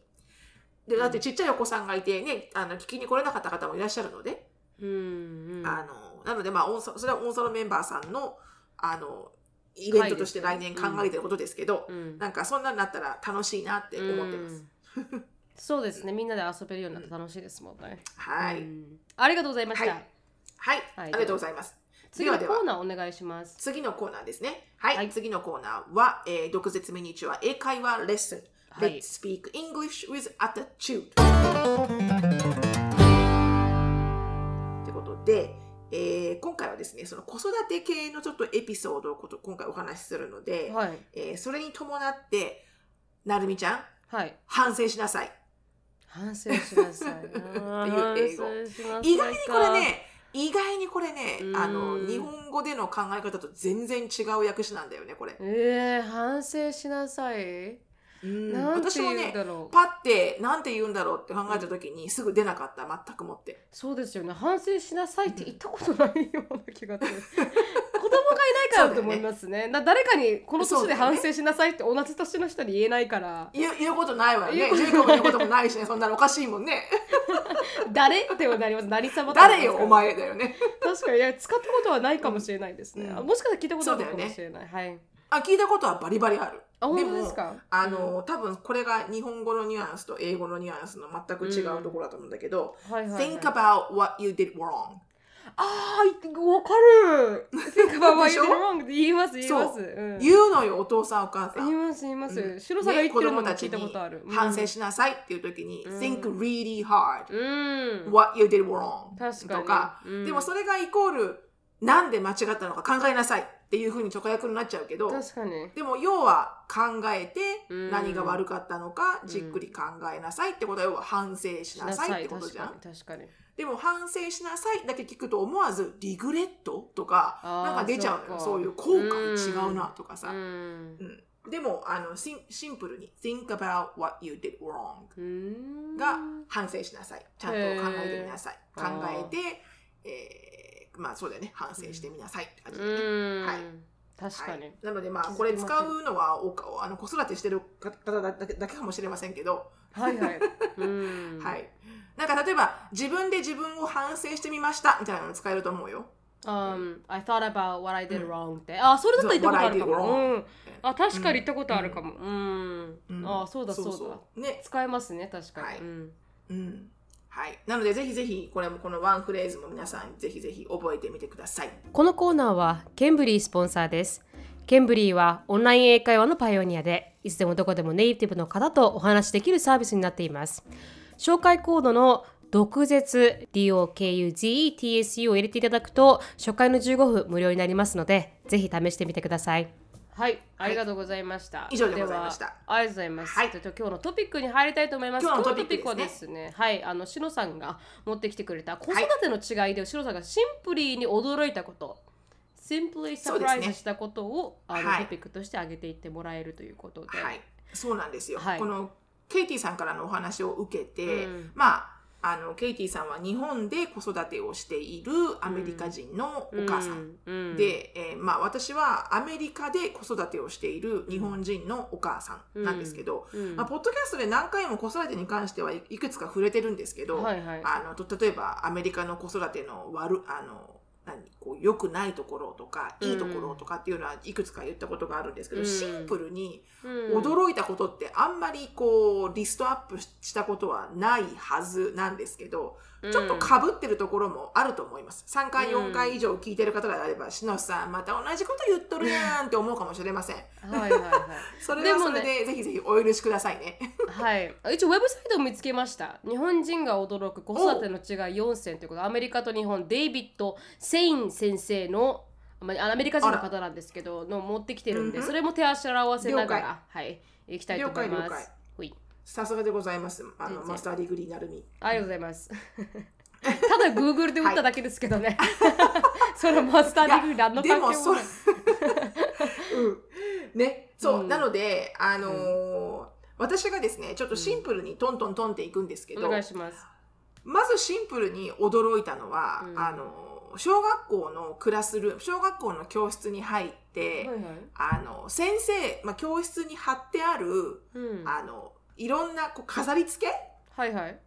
Speaker 2: でだってちっちゃいお子さんがいてねあの聞きに来れなかった方もいらっしゃるので、
Speaker 1: うんうん
Speaker 2: あのなのでまあオンサそれはオンサロメンバーさんのあのイベントとして来年考えてることですけど、
Speaker 1: うん
Speaker 2: なんかそんなんなったら楽しいなって思ってます。
Speaker 1: うんそうですね。みんなで遊べるようになって楽しいですもんね。
Speaker 2: はい、
Speaker 1: うんありがとうございました。
Speaker 2: はいはい、
Speaker 1: はい
Speaker 2: ありがとうございます。
Speaker 1: 次のコーナーお願いします。
Speaker 2: 次のコーナーですね。はい、
Speaker 1: はい
Speaker 2: 次のコーナーは、えー、毒舌ミニチュア英会話レッスン。
Speaker 1: はい
Speaker 2: Let's speak English with attitude. ことで、えー今回はですね、その子育て系のちょっとエピソードをこと今回お話しするので、
Speaker 1: はい
Speaker 2: えーそれに伴って、なるみちゃん、
Speaker 1: はい。
Speaker 2: 反省しなさい。
Speaker 1: 反省しなさい。って
Speaker 2: いう英語意外にこれ。ね、意外にこれね
Speaker 1: う、ん
Speaker 2: あの、日本語での考え方と全然違う訳詞なんだよね、これ。
Speaker 1: えー、反省しなさい？
Speaker 2: 私もね。パッてなんて言うんだろうって考えた時にすぐ出なかった全くもって
Speaker 1: そうですよね。反省しなさいって言ったことないような気がする。子供がいないからだと思いますね。な誰かにこの年で反省しなさいって同じ年の人に言えないから、
Speaker 2: 言う言うことないわよね
Speaker 1: 言うこと
Speaker 2: ジェイコブのこともないしねそんなのおかしいもんね
Speaker 1: 誰？ってなります。何様
Speaker 2: 誰よお。前だよね
Speaker 1: 確かにいや使ったことはないかもしれないですね。
Speaker 2: うん
Speaker 1: あもしかしたら聞いたことあるかもしれない。はい。
Speaker 2: あ聞いたことはバリバリある
Speaker 1: ですか？
Speaker 2: あの、多分これが日本語のニュアンスと英語のニュアンスの全く違うところだと思うんだけど、
Speaker 1: はいはい、はい。
Speaker 2: think about what you did wrong
Speaker 1: ああ、わかる。think about what you
Speaker 2: ょ
Speaker 1: did wrong って言います言います。
Speaker 2: そう
Speaker 1: うん
Speaker 2: 言うのよお父さんお母さ
Speaker 1: 言い
Speaker 2: ん
Speaker 1: ます言います。
Speaker 2: うん
Speaker 1: シロさんが言ってるのも
Speaker 2: ね子供たち
Speaker 1: 聞いたこ
Speaker 2: に
Speaker 1: とある。
Speaker 2: 反省しなさいっていう時に、
Speaker 1: うん
Speaker 2: think really hard
Speaker 1: うん。
Speaker 2: what you did wrong
Speaker 1: 確かに。
Speaker 2: とか、
Speaker 1: うん
Speaker 2: でもそれがイコールなんで間違ったのか考えなさいっていうふうに直訳になっちゃうけど
Speaker 1: 確かに。
Speaker 2: でも要は考えて
Speaker 1: うん。
Speaker 2: 何が悪かったのか
Speaker 1: うん
Speaker 2: じっくり考えなさいってことは要は反省しなさいってことじゃん。
Speaker 1: 確かに確かに。
Speaker 2: でも反省しなさいだけ聞くと思わずリグレットとかなんか出ちゃうのよ。
Speaker 1: そ
Speaker 2: うういう後悔違うなとかさ、
Speaker 1: うん。
Speaker 2: うん。でもあのシンシンプルに think about what you did wrong
Speaker 1: うん。
Speaker 2: が反省しなさい。ちゃんと考えてみなさい。考えて、えーまあそうだよね反省してみなさいって感じ
Speaker 1: う
Speaker 2: だよね、
Speaker 1: ん。
Speaker 2: はい
Speaker 1: 確かに
Speaker 2: はい。なのでまあこれ使うのはおかあの子育てしてる方だけだけかもしれませんけど、
Speaker 1: はいはい。うん。
Speaker 2: はいなんか例えば自分で自分を反省してみましたみたいなの使えると思うよ
Speaker 1: Um, I thought about what I did wrong って。あ、それだったら言ったことあるかも。うん。あ、確かに言ったことあるかも。うん。
Speaker 2: うん
Speaker 1: あ、そうだそうだ。
Speaker 2: うね
Speaker 1: 使えますね、確かに。
Speaker 2: はい
Speaker 1: うん。
Speaker 2: うんはい、なのでぜひぜひこれもこのワンフレーズも皆さんぜひぜひ覚えてみてください
Speaker 1: このコーナーはケンブリースポンサーです。ケンブリーはオンライン英会話のパイオニアで、いつでもどこでもネイティブの方とお話しできるサービスになっています。紹介コードの毒舌 DOKUZETSU を入れていただくと初回の15分無料になりますのでぜひ試してみてください。はい、ありがとうございました。
Speaker 2: 以上でございました。
Speaker 1: はありがとうございます。
Speaker 2: はい。
Speaker 1: えっと今日のトピックに入りたいと思います。
Speaker 2: 今日のトピック
Speaker 1: はですね、はい、あのしのさんが持ってきてくれた子育ての違いで、しのさんがシンプリーに驚いたこと、シンプリーサプライズしたことを、あの
Speaker 2: はい。
Speaker 1: トピックとして挙げていってもらえるということで、
Speaker 2: はい。そうなんですよ、
Speaker 1: はい。
Speaker 2: このケイティさんからのお話を受けて、
Speaker 1: うん。
Speaker 2: まああのケイティさんは日本で子育てをしているアメリカ人のお母さん、
Speaker 1: うん。うん、
Speaker 2: で、えーまあ、私はアメリカで子育てをしている日本人のお母さんなんですけど、
Speaker 1: うん。
Speaker 2: まあ、ポッドキャストで何回も子育てに関してはいいくつか触れてるんですけど、
Speaker 1: はいはい。
Speaker 2: あのと例えばアメリカの子育ての悪あの何こう良くないところとかいいところとかっていうのはいくつか言ったことがあるんですけど、
Speaker 1: うん。
Speaker 2: シンプルに
Speaker 1: うん。
Speaker 2: 驚いたことってあんまりこうリストアップしたことはないはずなんですけどちょっとかぶってるところもあると思います。3回4回以上聞いてる方があればしのさんまた同じこと言っとるやんって思うかもしれません。
Speaker 1: はいはいはい。
Speaker 2: それはそれ
Speaker 1: で
Speaker 2: でぜひぜひお許しくださいね。
Speaker 1: はい、一応ウェブサイトを見つけました。日本人が驚く子育ての違い4選ということで、アメリカと日本、デイビッド・セイン先生の、まあアメリカ人の方なんですけど、の持ってきてるんで、それも照らし合わせながら、はい、いきたいと思います
Speaker 2: 了解了解さすがでございます。あの master degree なるみ。
Speaker 1: ありがとうございます。ただ Google で打っただけですけどね。その master degree 何の
Speaker 2: でもそれ
Speaker 1: 関係もない。
Speaker 2: う。ん。ね。そう、
Speaker 1: うん。
Speaker 2: なのであのー私がですねちょっとシンプルにトントントンっていくんですけど、
Speaker 1: お願いします。
Speaker 2: まずシンプルに驚いたのは、
Speaker 1: うん。
Speaker 2: あの小学校のクラスルーム小学校の教室に入って、
Speaker 1: はいはい。
Speaker 2: あの先生、まあ、教室に貼ってある、
Speaker 1: うん、
Speaker 2: あのいろんなこう飾り付け？
Speaker 1: はいはい。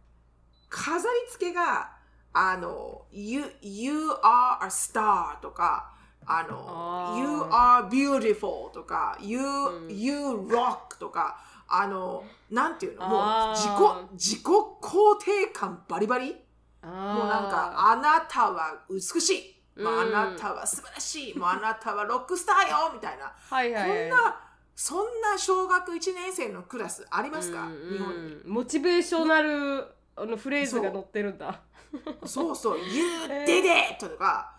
Speaker 2: 飾り付けがあの「you, you are a star」とかあの
Speaker 1: あー。
Speaker 2: You are beautiful」とか「You,、
Speaker 1: ん。
Speaker 2: you rock」とかあのなんていうの？もう
Speaker 1: あ
Speaker 2: 自
Speaker 1: ー
Speaker 2: 己自己肯定感バリバリ？
Speaker 1: もう
Speaker 2: なんか、あなたは美しい。あ
Speaker 1: うん
Speaker 2: なたは素晴らしい。もうあなたはロックスターよ！みたいな。
Speaker 1: はいはいはい、
Speaker 2: こんな、そんな小学1年生のクラスありますか、
Speaker 1: うん
Speaker 2: 日本に。
Speaker 1: うんモチベーショナルあのフレーズが載ってるんだ。
Speaker 2: そうそう、You
Speaker 1: え
Speaker 2: did it! とか、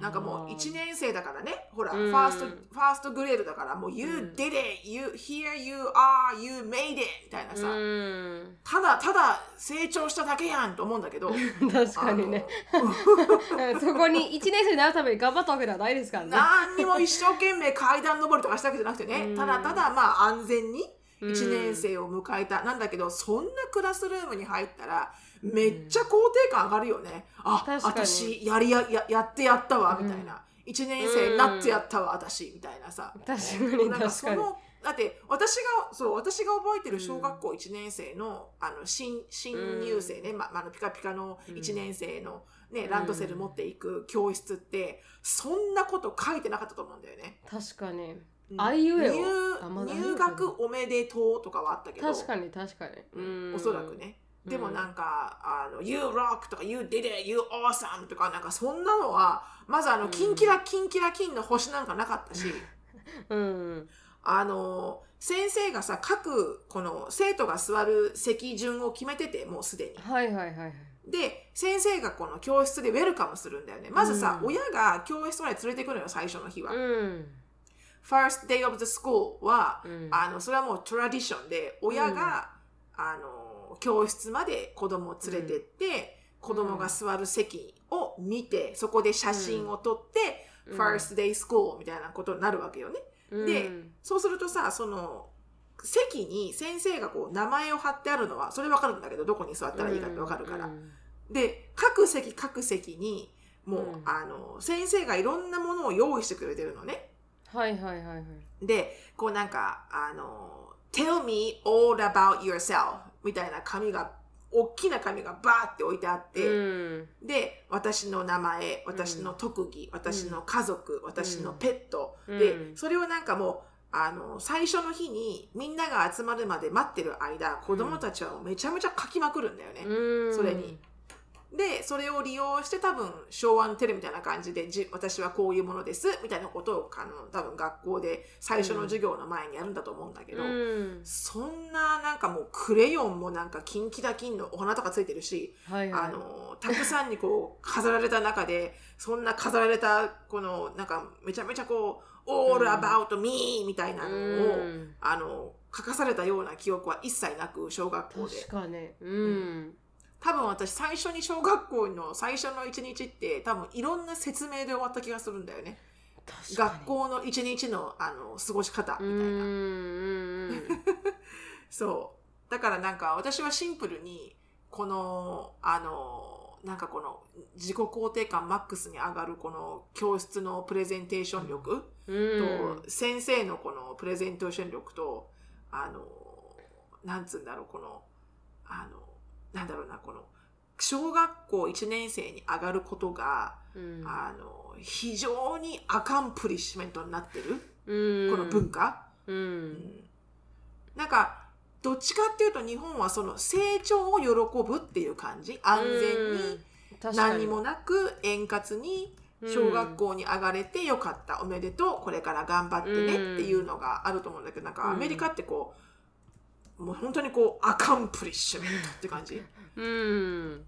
Speaker 2: なんかもう
Speaker 1: あー
Speaker 2: 1年生だからね、ほら、
Speaker 1: うん。
Speaker 2: ファースト、ファーストグレードだから、もう You
Speaker 1: うん。
Speaker 2: did it! You, here you are! You made it! みたいなさ、
Speaker 1: うん。
Speaker 2: ただただ成長しただけやんと思うんだけど、
Speaker 1: 確かにね。そこに1年生になるために頑張ったわけではないですからね。
Speaker 2: 何にも一生懸命階段登りとかしたわけじゃなくてね、
Speaker 1: うん。
Speaker 2: ただただまあ安全に
Speaker 1: うん
Speaker 2: 1年生を迎えた、なんだけどそんなクラスルームに入ったらめっちゃ肯定感上がるよね、あ
Speaker 1: 確かに。
Speaker 2: 私やりやややってやったわみたいな、1年生になってやったわ私みたいなさ。
Speaker 1: 確かに
Speaker 2: なんか。そのだって私がそう私が覚えてる小学校1年生の,、あの新新入生ね、ままあのピカピカの1年生の、ねランドセル持っていく教室ってそんなこと書いてなかったと思うんだよね。
Speaker 1: 確かに。
Speaker 2: うん。
Speaker 1: あいう
Speaker 2: 入学おめでとうとかはあったけど。
Speaker 1: 確かに確かに。うん。
Speaker 2: おそらく。ね。でも
Speaker 1: うん
Speaker 2: なん。か、あの、You rock とか You did it, You awesome とかなんかそんなのは、まずあの、キンキラキンキラキンの星なんかなかったし、
Speaker 1: うん。
Speaker 2: あの先生がさ各この生徒が座る席順を決めててもうすでに。
Speaker 1: はいはいはいはい。
Speaker 2: で先生がこの教室でウェルカムするんだよね。まずさ、
Speaker 1: うん。
Speaker 2: 親が教室まで連れてくるのよ最初の日は、
Speaker 1: うん、
Speaker 2: First day of the school は、
Speaker 1: うん。
Speaker 2: あのそれはもうトラディションで親が、あの教室まで子供を連れてって、子供が座る席を見てそこで写真を撮って、
Speaker 1: うん。
Speaker 2: First day school みたいなことになるわけよね、で
Speaker 1: うん。
Speaker 2: そうするとさその席に先生がこう名前を貼ってあるのはそれ分かるんだけどどこに座ったらいいかって分かるから、
Speaker 1: うん。
Speaker 2: で各席各席にもう、
Speaker 1: うん。
Speaker 2: あの先生がいろんなものを用意してくれてるのね。
Speaker 1: はいはいはいはい。
Speaker 2: でこうなんかあの「Tell me all about yourself」みたいな紙が大きな紙がバーって置いてあって、
Speaker 1: うん。
Speaker 2: で私の名前私の特技、私の家族私のペット、
Speaker 1: うん。
Speaker 2: でそれをなんかもうあの最初の日にみんなが集まるまで待ってる間子供たちはもうめちゃめちゃ書きまくるんだよね、
Speaker 1: うん。
Speaker 2: それに。でそれを利用して多分昭和のテレビみたいな感じでじ私はこういうものですみたいなことをあの多分学校で最初の授業の前にやるんだと思うんだけど、
Speaker 1: うん。
Speaker 2: そんななんかもうクレヨンもなんかキンキラキンのお花とかついてるし、
Speaker 1: はいはい。
Speaker 2: あのたくさんにこう飾られた中でそんな飾られたこのなんかめちゃめちゃこう「all about me」みたいなのを、
Speaker 1: うん。
Speaker 2: あの書かされたような記憶は一切なく小学校で。
Speaker 1: 確かに。うん
Speaker 2: 多分私最初に小学校の最初の一日って多分いろんな説明で終わった気がするんだよね。学校の一日のあの過ごし方みたいな、そう。だからなんか私はシンプルにこのあのなんかこの自己肯定感マックスに上がるこの教室のプレゼンテーション力と先生のこのプレゼンテーション力とあのなんつうんだろうこのあのなんだろうなこの小学校1年生に上がることが、
Speaker 1: うん。
Speaker 2: あの非常にアカンプリッシュメントになってる、
Speaker 1: うん。
Speaker 2: この文化、
Speaker 1: う
Speaker 2: うん。んなんかどっちかっていうと日本はその成長を喜ぶっていう感じ。安全に何もなく円滑に小学校に上がれてよかった、おめでとう。これから頑張ってね。っていうのがあると思うんだけどなんかアメリカってこうもう本当にこう accomplishment って感じ。
Speaker 1: うん。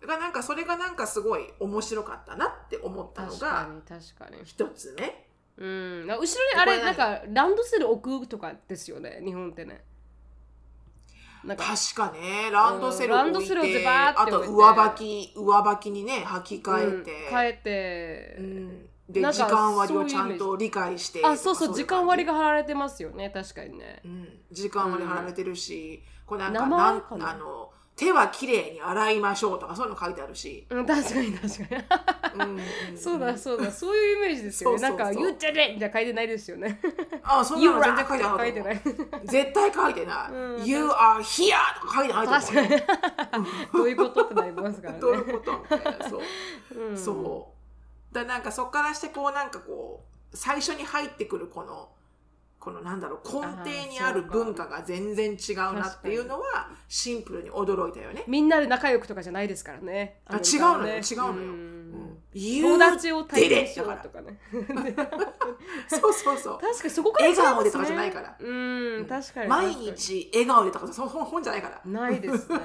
Speaker 2: だからなんかそれがなんかすごい面白かったなって思ったのが
Speaker 1: に確かに。
Speaker 2: 一つね。
Speaker 1: うん。後ろにあれなんかランドセル置くとかですよね日本ってね。なんか
Speaker 2: 確かね。ランドセル
Speaker 1: うん。ランドセルを
Speaker 2: 置いて
Speaker 1: ズバーって
Speaker 2: あと
Speaker 1: 置いて。
Speaker 2: 上履き上履きにね履き替え
Speaker 1: うん。えて、
Speaker 2: うんで
Speaker 1: なんか
Speaker 2: 時間割をちゃんと理解して
Speaker 1: あそうそう
Speaker 2: い
Speaker 1: 時間割
Speaker 2: が、
Speaker 1: が貼られてますよね確かにね。
Speaker 2: うん、時間割貼られてるし、これなんか
Speaker 1: 名前
Speaker 2: なん
Speaker 1: かな？
Speaker 2: あの手はきれいに洗いましょうとかそういうの書いてあるし、
Speaker 1: うん確かに確かに。
Speaker 2: うんうん
Speaker 1: そうだそうだ。そういうイメージですよね。
Speaker 2: そうそうそう。
Speaker 1: なんか「言っちゃれ!」じゃ書いてないですよね。
Speaker 2: あそ「んなの
Speaker 1: rock!」
Speaker 2: 全然書いてなか
Speaker 1: 書いてな
Speaker 2: う
Speaker 1: い。
Speaker 2: 絶対書いてない、
Speaker 1: うん。
Speaker 2: You are here! とか書いてないと思う
Speaker 1: 確かに。どういうことってなりますからね。
Speaker 2: どういうことみたいな。そう。
Speaker 1: うん。
Speaker 2: そう。だなんかそっからしてこうなんかこう最初に入ってくるこのこのなんだろう根底にある文化が全然違うなっていうのはシンプルに驚いたよね。
Speaker 1: みんなで仲良くとかじゃないですからね。
Speaker 2: あ違うのよ違うのよ。
Speaker 1: ん。
Speaker 2: 友
Speaker 1: 友達を大切にしようとかね。
Speaker 2: そうそうそう。
Speaker 1: 確かにそこから
Speaker 2: 笑顔でとかじゃないから。
Speaker 1: うん確かに
Speaker 2: 毎日笑顔でとかその本本じゃないから。
Speaker 1: ないですね。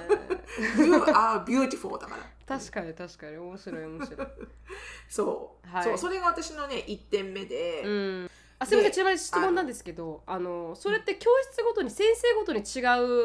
Speaker 2: You are beautiful だから。
Speaker 1: 確かに確かに。面白い面白い。
Speaker 2: そう。
Speaker 1: はい。
Speaker 2: そうそれが私のね1点目で。
Speaker 1: うんあすみません
Speaker 2: で
Speaker 1: ちなみに質問なんですけどあのそれって教室ごとに先生ごとに違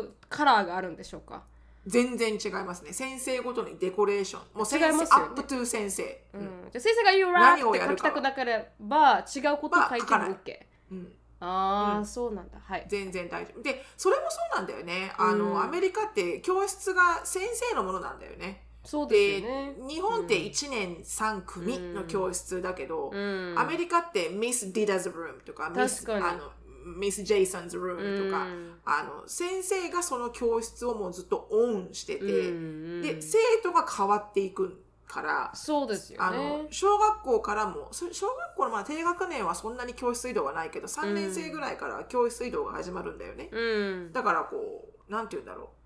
Speaker 1: うカラーがあるんでしょうか、
Speaker 2: 全然違いますね。先生ごとにデコレーション。もう先生、
Speaker 1: ね。
Speaker 2: アップトゥ先生。
Speaker 1: う
Speaker 2: うん。ん
Speaker 1: じゃあ先生が「You
Speaker 2: 何
Speaker 1: rock」って書きたくなければ違うことを書いても OK
Speaker 2: うん。
Speaker 1: ああ、
Speaker 2: うん。
Speaker 1: そうなんだ。はい。
Speaker 2: 全然大丈夫。でそれもそうなんだよね。あの、
Speaker 1: うん。
Speaker 2: アメリカって教室が先生のものなんだよね
Speaker 1: そう
Speaker 2: で
Speaker 1: ですよね。
Speaker 2: 日本って1年3組の教室だけど、
Speaker 1: うん。
Speaker 2: アメリカってミス・ディダズ・ルームとかミスあのミス・ジェイソンズ・ルームとか、
Speaker 1: うん。
Speaker 2: あの先生がその教室をもうずっとオンしてて、
Speaker 1: うん
Speaker 2: で生徒が変わっていくから
Speaker 1: そうですよ
Speaker 2: あの
Speaker 1: ね
Speaker 2: 小学校からもそ小学校のまあ低学年はそんなに教室移動がないけど3年生ぐらいから教室移動が始まるんだよね、
Speaker 1: うん。
Speaker 2: だからこうなんて言うんだろう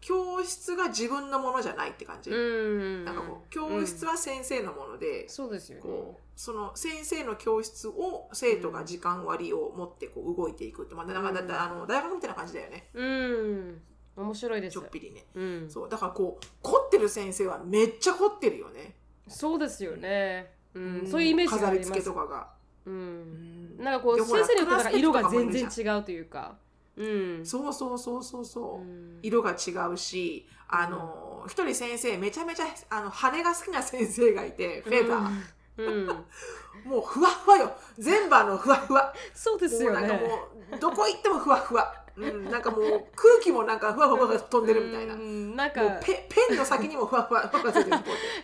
Speaker 2: 教室が自分のものじゃないって感じ、
Speaker 1: うん。
Speaker 2: なんかこう教室は先生のもので、
Speaker 1: そうですよね。
Speaker 2: こうその先生の教室を生徒が時間割を持ってこう動いていくって、まあ、だからだってあの大学みたいな感じだよね。
Speaker 1: うん。面白いです。
Speaker 2: ちょっぴりね。
Speaker 1: うん。
Speaker 2: そうだからこう凝ってる先生はめっちゃ凝ってるよね、
Speaker 1: そうですよね。うん。
Speaker 2: ん。
Speaker 1: そういうイメージが
Speaker 2: 飾り
Speaker 1: あります。
Speaker 2: 付けとかが、
Speaker 1: う
Speaker 2: うん。ん
Speaker 1: なんかこう先生によってなんか色が全然違うというかうん。
Speaker 2: そうそうそうそうそう、
Speaker 1: うん。
Speaker 2: 色が違うしあの一人先生めちゃめちゃあの羽が好きな先生がいてフェザー、
Speaker 1: うん、
Speaker 2: もうふわふわよ。全部あのふわふわ。
Speaker 1: そうですよ
Speaker 2: もうなんか
Speaker 1: ね
Speaker 2: もうどこ行ってもふわふわ、うん、なんかもう空気もなんかふわふわ飛んでるみたいな、
Speaker 1: う
Speaker 2: も
Speaker 1: んなんか。
Speaker 2: うペペンの先にもふわふわ ふわついてる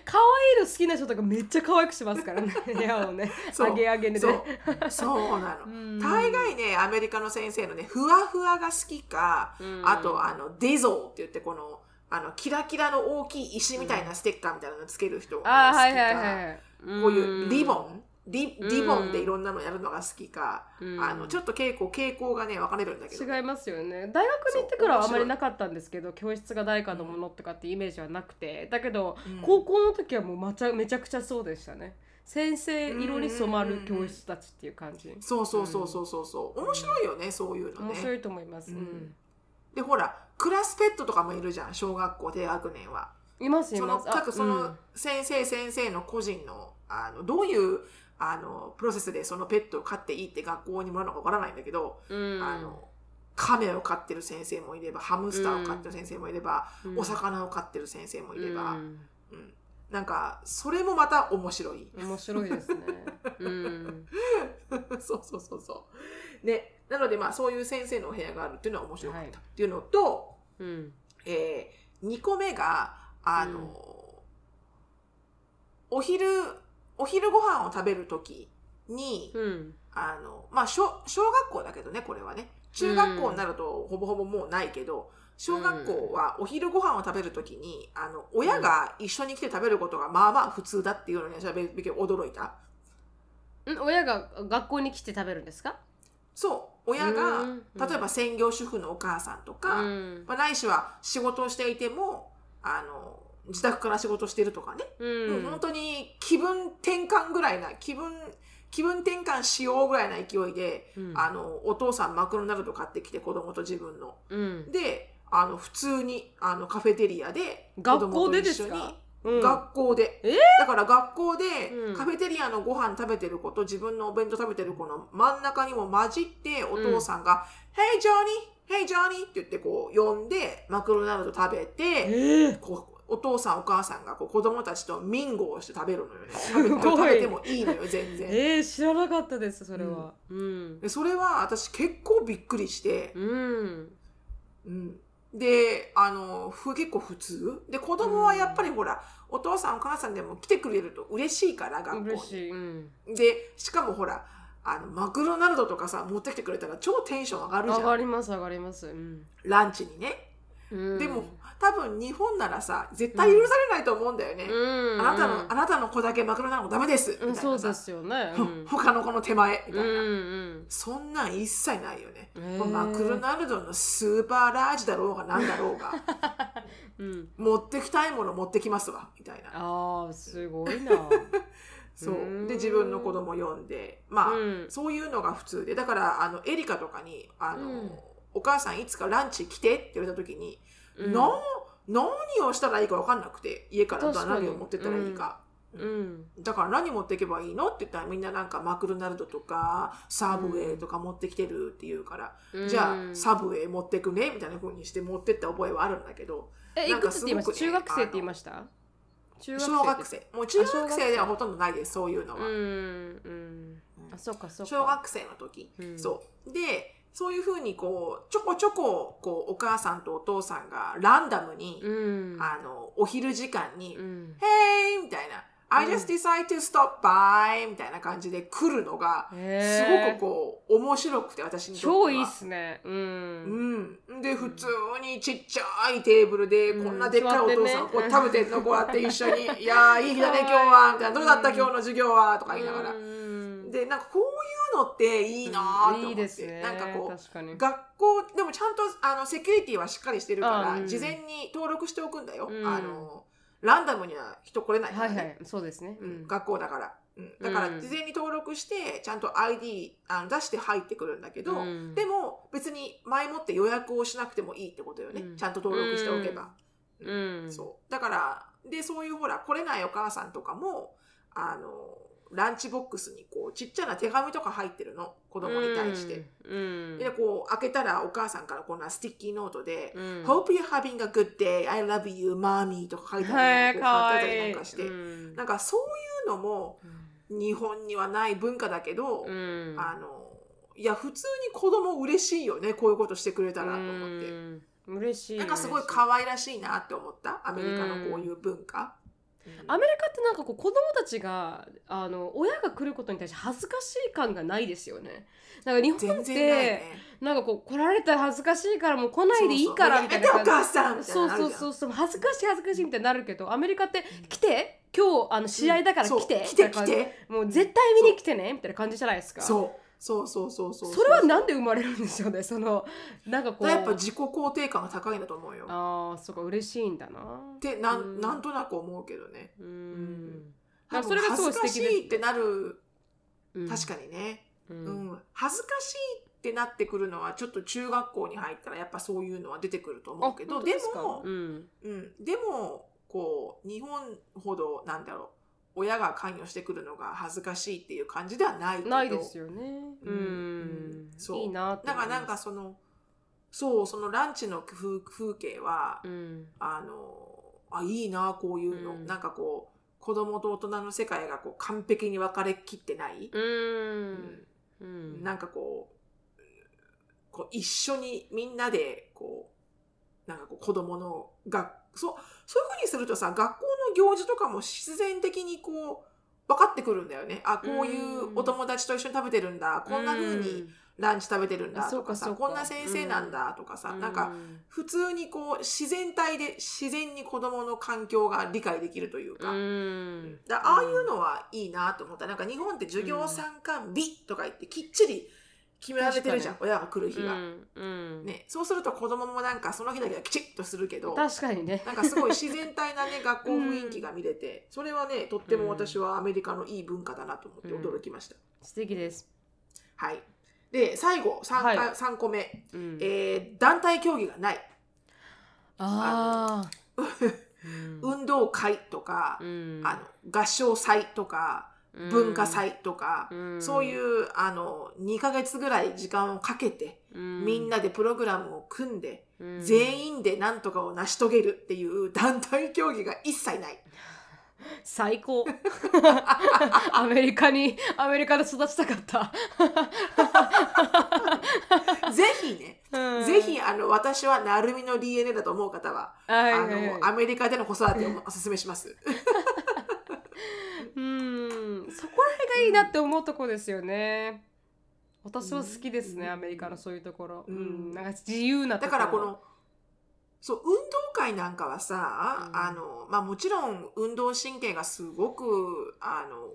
Speaker 1: 可愛いの好きな人とかめっちゃ可愛くしますからね 部屋をね。げ上げで。
Speaker 2: そう。そうなの、
Speaker 1: うん。
Speaker 2: 大概ねアメリカの先生のねふわふわが好きか、
Speaker 1: うん。
Speaker 2: あとあのディゾーって言ってこのあのキラキラの大きい石みたいなステッカーみたいなのつける人が好きか、こういうリボンリ
Speaker 1: うん。
Speaker 2: リボンでいろんなのやるのが好きか、
Speaker 1: うん。
Speaker 2: あのちょっと傾向傾向がね分かれるんだけど。
Speaker 1: 違いますよね。大学に行ってからはあ
Speaker 2: そう
Speaker 1: まりなかったんですけど教室が誰かのものとかってイメージはなくて。だけど、
Speaker 2: うん。
Speaker 1: 高校の時はもうまちゃめちゃくちゃそうでしたね。先生色に染まる教室たちっていう感じ、
Speaker 2: そうそうそうそうそうそう。面白いよねそういうのね。
Speaker 1: 面白いと思います、
Speaker 2: う
Speaker 1: うん。ん
Speaker 2: でほらクラスペットとかもいるじゃん小学校低学年は。い
Speaker 1: ますい
Speaker 2: その
Speaker 1: ます
Speaker 2: 各その
Speaker 1: うん。
Speaker 2: 先生先生の個人のあのどういうあのプロセスでそのペットを飼っていいって学校にもらうのかわからないんだけど、
Speaker 1: うん。
Speaker 2: あのカメを飼ってる先生もいればハムスターを飼ってる先生もいれば、
Speaker 1: うん。
Speaker 2: お魚を飼ってる先生もいれば、
Speaker 1: うん。
Speaker 2: うん。なんかそれもまた面白い。
Speaker 1: 面白いですね。うん。
Speaker 2: そうそうそうそう。ね、なのでまあそういう先生のお部屋があるっていうのは面白かった、
Speaker 1: はい。
Speaker 2: っていうのと、
Speaker 1: うん。
Speaker 2: えー、2個目があの、
Speaker 1: うん。
Speaker 2: お昼お昼ご飯を食べる時に、
Speaker 1: うん。
Speaker 2: あのまあ小小学校だけどねこれはね。中学校になるとほぼほぼもうないけど小学校はお昼ご飯を食べる時にあの親が一緒に来て食べることがまあまあ普通だっていうのに私はべべ驚いた。
Speaker 1: ん親が学校に来て食べるんですか？
Speaker 2: そう。親が
Speaker 1: うん。
Speaker 2: 例えば専業主婦のお母さんとか、
Speaker 1: うん。
Speaker 2: まあ、ないしは仕事をしていてもあの自宅から仕事してるとかね、
Speaker 1: うん。
Speaker 2: 本当に気分転換ぐらいな気分気分転換しようぐらいな勢いで、
Speaker 1: うん。
Speaker 2: あのお父さんマクドナルド買ってきて子供と自分の。
Speaker 1: うん。
Speaker 2: であの普通にあのカフェテリアで子
Speaker 1: 学校でですか？うん。
Speaker 2: 学校で、
Speaker 1: え？ー
Speaker 2: だから学校で
Speaker 1: うん。
Speaker 2: カフェテリアのご飯食べてる子と自分のお弁当食べてる子の真ん中にも混じってお父さんが「Hey Johnny! Hey Johnny!」って言ってこう呼んでマクドナルド食べて
Speaker 1: えー。
Speaker 2: こうお父さんお母さんがこう子供たちとミンゴをして食べるのよね。
Speaker 1: す
Speaker 2: 食べてもいいのよ全然。
Speaker 1: えー、知らなかったですそれは。うん。
Speaker 2: でそれは私結構びっくりして、
Speaker 1: うん。
Speaker 2: うん、であのふ結構普通。で子供はやっぱりほら、お父さんお母さんでも来てくれると嬉しいから学校に。
Speaker 1: うん。
Speaker 2: でしかもほらあのマクドナルドとかさ持ってきてくれたら超テンション上がるじ
Speaker 1: 上が
Speaker 2: ゃん
Speaker 1: ります上がります。うん、
Speaker 2: ランチにね、
Speaker 1: うん、
Speaker 2: でも多分日本ならさ絶対許されないと思うんだよね、
Speaker 1: うん。
Speaker 2: あなたのあなたの子だけマクドナルドダメです。みたいな
Speaker 1: そうですよね。うん。
Speaker 2: 他の子の手前。みたいな、そんなん一切ないよね、マクドナルドのスーパーラージだろうがなんだろうが。
Speaker 1: うん。
Speaker 2: 持ってきたいもの持ってきますわ。みたいな。
Speaker 1: あーすごいな。
Speaker 2: そう。
Speaker 1: うん。
Speaker 2: で自分の子供呼んで。まあ、
Speaker 1: うん。
Speaker 2: そういうのが普通で。だからあのエリカとかにあの、
Speaker 1: うん
Speaker 2: お母さんいつかランチ来てって言われた時に、
Speaker 1: うん。
Speaker 2: な何をしたらいいか分かんなくて家から何を持ってったらいいか、
Speaker 1: うん。
Speaker 2: だから何持っていけばいいのって言ったらみんななんかマクドナルドとかサブウェイとか持ってきてるって言うから、
Speaker 1: うん。
Speaker 2: じゃあサブウェイ持ってくねみたいな風にして持ってった覚えはあるんだけどなんか
Speaker 1: えいくつって言いました？
Speaker 2: すごくね
Speaker 1: 中学生って言いました？中
Speaker 2: 小学生。もう中学生ではほとんどないですそういうのは。
Speaker 1: うん。うん。あそうかそうか。
Speaker 2: 小学生の時、
Speaker 1: うん。
Speaker 2: そう。でそういうふうにこうちょこちょここうお母さんとお父さんがランダムに、
Speaker 1: うん。
Speaker 2: あのお昼時間に「
Speaker 1: うん
Speaker 2: Hey!」みたいな「I just decide to stop by」みたいな感じで来るのがすごくこう面白くて私にとっては。
Speaker 1: 超いいっすね。うん。
Speaker 2: うん、で普通にちっちゃいテーブルで
Speaker 1: うん。
Speaker 2: こんなでっかいお父さんこう食べてんのこうやって一緒に「いやーいい日だね今日は」みたいな「どうだった？今日の授業は」とか言いながらでなんかこういうのっていいなーって思って、
Speaker 1: いいですね。
Speaker 2: なんかこう学校でもちゃんとあのセキュリティはしっかりしてるから、
Speaker 1: あうん。
Speaker 2: 事前に登録しておくんだよ、
Speaker 1: うん。
Speaker 2: あのランダムには人来れないからね、
Speaker 1: はいはい。そうですね、
Speaker 2: うん学校だから、うん、だから
Speaker 1: うん。
Speaker 2: 事前に登録してちゃんと ID あの出して入ってくるんだけど、
Speaker 1: うん。
Speaker 2: でも別に前もって予約をしなくてもいいってことよね、
Speaker 1: うん。
Speaker 2: ちゃんと登録しておけば、
Speaker 1: うん。
Speaker 2: そう。だからでそういうほら来れないお母さんとかもあのランチボックスにこうちっちゃな手紙とか入ってるの。子供に対して、
Speaker 1: うん。
Speaker 2: でこう開けたらお母さんからこんな sticky note で
Speaker 1: うん。
Speaker 2: Hope you're having a good day. I love you, mommy とか書いて
Speaker 1: へ
Speaker 2: あるってたりなんかして、
Speaker 1: うん。
Speaker 2: なんかそういうのも日本にはない文化だけど、
Speaker 1: うん。
Speaker 2: あのいや普通に子供嬉しいよねこういうことしてくれたらと思って、
Speaker 1: うん。嬉しい
Speaker 2: なんかすごい可愛らしいなって思った？アメリカのこういう文化、うん
Speaker 1: アメリカってなんかこう子供たちがあの親が来ることに対して恥ずかしい感がないですよね。なんか日本
Speaker 2: 全
Speaker 1: って
Speaker 2: 然ないね。
Speaker 1: なんかこう来られたら恥ずかしいからもう来ないでいいからみたいな
Speaker 2: そうそう
Speaker 1: そうそうそうそう。恥ずかしい恥ずかしいみたいになるけどアメリカって来て今日あの試合だから来て、
Speaker 2: 来て
Speaker 1: みたいな感じ。
Speaker 2: 来て
Speaker 1: もう絶対見に来てねみたいな感じじゃないですか。
Speaker 2: そうそうそうそうそう
Speaker 1: それはなんで生まれるんでしょうね？そのなんかこう。
Speaker 2: やっぱ自己肯定感が高いんだと思うよ。
Speaker 1: ああそうか嬉しいんだな。
Speaker 2: ってな
Speaker 1: うん。
Speaker 2: んなんとなく思うけどね。
Speaker 1: うん。
Speaker 2: 多分
Speaker 1: それがすごい
Speaker 2: 恥ずかし
Speaker 1: 素敵です
Speaker 2: いってなる。
Speaker 1: うん。
Speaker 2: 確かにね、
Speaker 1: う
Speaker 2: うん。ん恥ずかしいってなってくるのはちょっと中学校に入ったらやっぱそういうのは出てくると思うけど。でも、
Speaker 1: うん。
Speaker 2: うん、でもこう日本ほどなんだろう親が関与してくるのが恥ずかしいっていう感じではないけど
Speaker 1: ないですよね。う
Speaker 2: うん
Speaker 1: ん。
Speaker 2: そう
Speaker 1: いいな
Speaker 2: だから。なんかそのそうそのランチの風風景は、
Speaker 1: うん。
Speaker 2: あのあいいなこういうの、
Speaker 1: うん
Speaker 2: なんかこう子供と大人の世界がこう完璧に分かれきってない、
Speaker 1: うん。うん。
Speaker 2: なんかこうこう一緒にみんなでこうなんかこう子供のがそうそういうふうにするとさ学校の行事とかも必然的にこう分かってくるんだよね。あこういうお友達と一緒に食べてるんだ、こんなふうにランチ食べてるんだ
Speaker 1: あそう
Speaker 2: とか。さこんな先生なんだとかさ、
Speaker 1: うん、
Speaker 2: なんか普通にこう自然体で自然に子供の環境が理解できるというか,、
Speaker 1: うん。
Speaker 2: だああいうのはいいなと思った。なんか日本って授業参観日とか言ってきっちり決められてるじゃん
Speaker 1: 確
Speaker 2: 親が来る日が、
Speaker 1: うん。うん。
Speaker 2: ね、そうすると子供もなんかその日だけはきちっとするけど
Speaker 1: 確かにね。
Speaker 2: なんかすごい自然体なね 学校雰囲気が見れて、それはねとっても私はアメリカのいい文化だなと思って驚きました、
Speaker 1: 素敵です。
Speaker 2: はいで最後 3,
Speaker 1: はい
Speaker 2: 回3個目、
Speaker 1: うん。
Speaker 2: えー団体競技がない
Speaker 1: ああ。
Speaker 2: 運動会とか、
Speaker 1: うん。
Speaker 2: あの合唱祭とか
Speaker 1: うん
Speaker 2: 文化祭とか、
Speaker 1: うん。
Speaker 2: そういうあの2ヶ月ぐらい時間をかけて、みんなでプログラムを組んで、
Speaker 1: うん。
Speaker 2: 全員で何とかを成し遂げるっていう団体競技が一切ない。
Speaker 1: 最高。アメリカにアメリカで育ちたかった、
Speaker 2: ぜひね、
Speaker 1: うん。
Speaker 2: ぜひあの私は成海の DNA だと思う方は、
Speaker 1: はい
Speaker 2: あのアメリカでの子育てをお勧めします。
Speaker 1: うんそこら辺がいいなって思うとこですよね。私は好きですね、
Speaker 2: うん。
Speaker 1: アメリカのそういうところ、
Speaker 2: う
Speaker 1: うんんなんか自由なと
Speaker 2: だ
Speaker 1: ころ。
Speaker 2: からこのそう運動会なんかはさ、
Speaker 1: うん。
Speaker 2: あのまあ、もちろん運動神経がすごくあの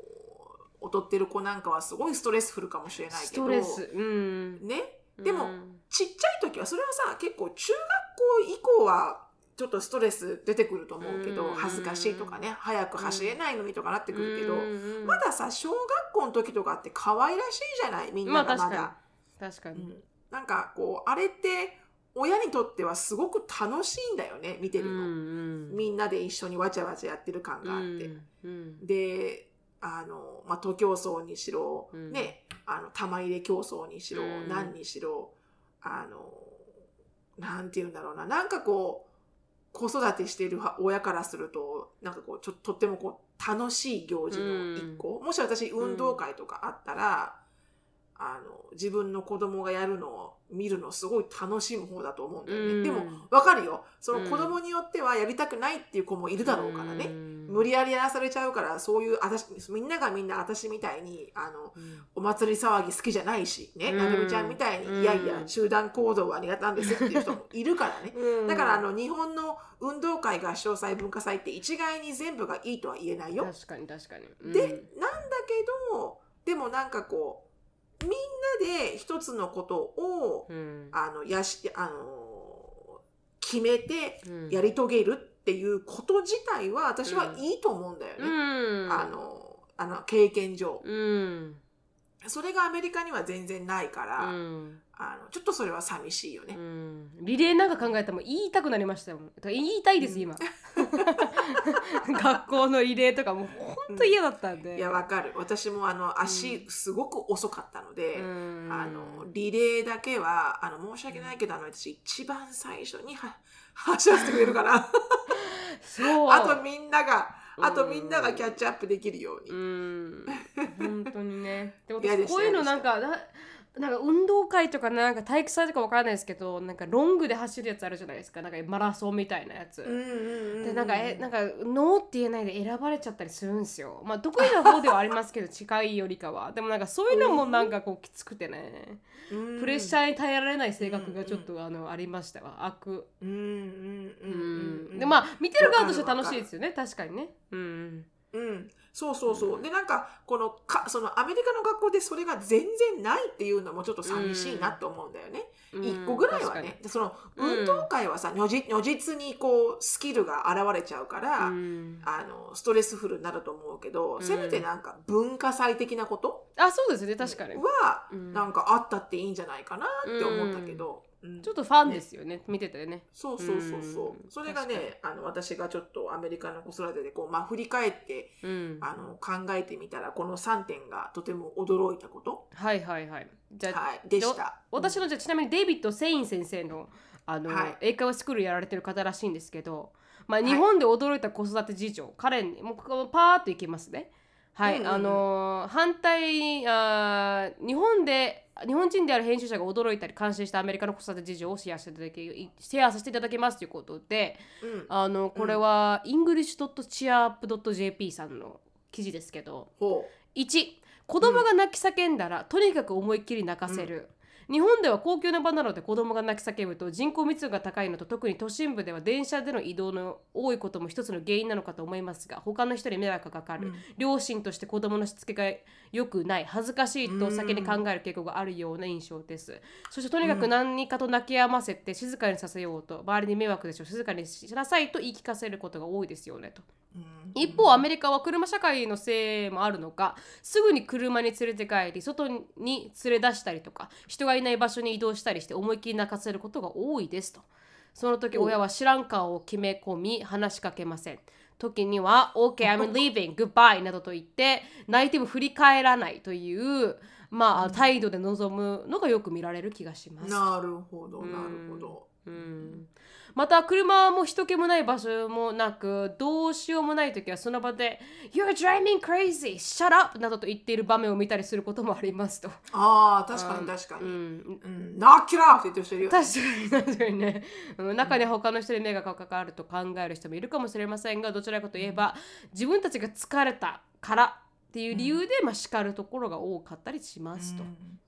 Speaker 2: 劣ってる子なんかはすごいストレスフルかもしれない
Speaker 1: ス
Speaker 2: けど。
Speaker 1: トレスうん。
Speaker 2: ね？でも
Speaker 1: うん。
Speaker 2: ちっちゃい時はそれはさ結構中学校以降はちょっとストレス出てくると思うけど、
Speaker 1: うん。
Speaker 2: 恥ずかしいとかね早く走れないのにとかなってくるけど、
Speaker 1: うん。
Speaker 2: まださ小学校の時とかって可愛らしいじゃない？みんながまだ。
Speaker 1: まあ確かに。
Speaker 2: うん。なんかこうあれって親にとってはすごく楽しいんだよね見てるの、
Speaker 1: うん。
Speaker 2: みんなで一緒にわちゃわちゃやってる感があって、
Speaker 1: うん。うん。
Speaker 2: であの、まあ、徒競走にしろ、
Speaker 1: うん。
Speaker 2: ねあの玉入れ競争にしろ、
Speaker 1: うん。
Speaker 2: 何にしろあのなんて言うんだろうな。なんかこう子育てしている親からするとなんかこうちょとってもこう楽しい行事の一個、もし私運動会とかあったら、あの自分の子供がやるのを見るのすごい楽しむ方だと思うんだよね、
Speaker 1: うん。
Speaker 2: でもわかるよ。その子供によってはやりたくないっていう子もいるだろうからね、
Speaker 1: うん
Speaker 2: 無理やりやらされちゃうからそういう私みんながみんな私みたいにあの
Speaker 1: うん。
Speaker 2: お祭り騒ぎ好きじゃないしね。
Speaker 1: うん。
Speaker 2: なるみちゃんみたいに、
Speaker 1: うん。
Speaker 2: いやいや集団行動は苦手なんですっていう人もいるからね。
Speaker 1: うん。
Speaker 2: だからあの日本の運動会合唱祭文化祭って一概に全部がいいとは言えないよ。
Speaker 1: 確かに確かに、うん。
Speaker 2: でなんだけどでもなんかこうみんなで一つのことを、
Speaker 1: うん。
Speaker 2: あのやしあの決めて
Speaker 1: うん。
Speaker 2: やり遂げるっていうこと自体は私はいいと思うんだよね。
Speaker 1: うん。
Speaker 2: あのあの経験上。
Speaker 1: うん。
Speaker 2: それがアメリカには全然ないから、
Speaker 1: うん。
Speaker 2: あのちょっとそれは寂しいよね。
Speaker 1: うん。リレーなんか考えたらもう言いたくなりましたよ言いたいです今。学校のリレーとかもうほんと嫌だったんで。
Speaker 2: いやわかる。私もあの足すごく遅かったので、
Speaker 1: うん。
Speaker 2: あのリレーだけはあの申し訳ないけどあの私一番最初には走らせてくれるから。
Speaker 1: そう。
Speaker 2: あとみんなが
Speaker 1: うん。
Speaker 2: あとみんながキャッチアップできるように。
Speaker 1: うん。本当にね。で
Speaker 2: 嫌でした
Speaker 1: 私こういうのなんかななんか運動会とかなんか体育祭とかわからないですけどなんかロングで走るやつあるじゃないですか。なんかマラソンみたいなやつ、でなんかえなんかノーって言えないで選ばれちゃったりするんですよ。まあ得意な方ではありますけど 近いよりかは。でもなんかそういうのもなんかこうきつくてね。
Speaker 2: うん。
Speaker 1: プレッシャーに耐えられない性格がちょっとあのありましたわ。悪。
Speaker 2: うん
Speaker 1: でまあ見てる側としては楽しいですよね。確かにね。うん。
Speaker 2: うん、そうそうそう。で、なんか、このか、そのアメリカの学校でそれが全然ないっていうのもちょっと寂しいなって思うんだよね。
Speaker 1: うん。
Speaker 2: 一個ぐらいはね。でその
Speaker 1: うん。
Speaker 2: 運動会はさ、如実如実にこう、スキルが現れちゃうから、
Speaker 1: うん。
Speaker 2: あの、ストレスフルになると思うけど、
Speaker 1: うん。
Speaker 2: せめてなんか文化祭的なこと
Speaker 1: あそうですね。確かに。
Speaker 2: は、
Speaker 1: うん。
Speaker 2: なんかあったっていいんじゃないかなって思ったけど、うん
Speaker 1: ちょっとファンですよね。見ててね。
Speaker 2: そうそうそうそう。
Speaker 1: うん。
Speaker 2: それがね、あの、私がちょっとアメリカの子育てでこう、まあ、振り返って、
Speaker 1: うん。
Speaker 2: あの考えてみたらこの3点がとても驚いたこと、
Speaker 1: はいはいはい。じゃあ、
Speaker 2: はい、でした。
Speaker 1: 私のじゃあちなみにデイビッド・セイン先生のあの、
Speaker 2: はい。
Speaker 1: 英会話スクールやられてる方らしいんですけど、まあ、
Speaker 2: い。
Speaker 1: 日本で驚いた子育て事情、彼にもうパーッといきますね。はい、
Speaker 2: うんうんうん。
Speaker 1: あのー反対あー日本で日本人である編集者が驚いたり監視したアメリカの子育て事情をシェアしていただきシェアさせていただきますということで
Speaker 2: うん、
Speaker 1: あのこれは english.cheerup.jp さんの記事ですけど
Speaker 2: ほ
Speaker 1: 1子供が泣き叫んだら、とにかく思いっきり泣かせる、日本では公共の場なので子供が泣き叫ぶと人口密度が高いのと特に都心部では電車での移動の多いことも一つの原因なのかと思いますが他の人に迷惑がかかる、
Speaker 2: うん。
Speaker 1: 両親として子供のしつけが良くない恥ずかしいと先に考える傾向があるような印象です、そしてとにかく何かと泣き止ませて静かにさせようと周りに迷惑でしょ静かにしなさいと言い聞かせることが多いですよねと。
Speaker 2: う、うん。
Speaker 1: 一方アメリカは車社会のせいもあるのかすぐに車に連れて帰り外に連れ出したりとか人がいない場所に移動したりして思いっきり泣かせることが多いですと。その時
Speaker 2: お
Speaker 1: 親は知らん顔を決め込み話しかけません時には OK I'm leaving goodbye などと言って泣いても振り返らないというまあ態度で臨むのがよく見られる気がします。
Speaker 2: なるほどなるほど。
Speaker 1: うんまた車も人気もない場所もなくどうしようもない時はその場で「You're driving crazy! Shut up!」などと言っている場面を見たりすることもありますと。
Speaker 2: ああ確かに確か
Speaker 1: う
Speaker 2: に。
Speaker 1: ん、
Speaker 2: うん、ナッキラーって言ってる人いるよね。
Speaker 1: 確かに確かにね、うん中には他の人に目がかかると考える人もいるかもしれませんがどちらかといえば自分たちが疲れたからっていう理由で、まあ、叱るところが多かったりしますと。うん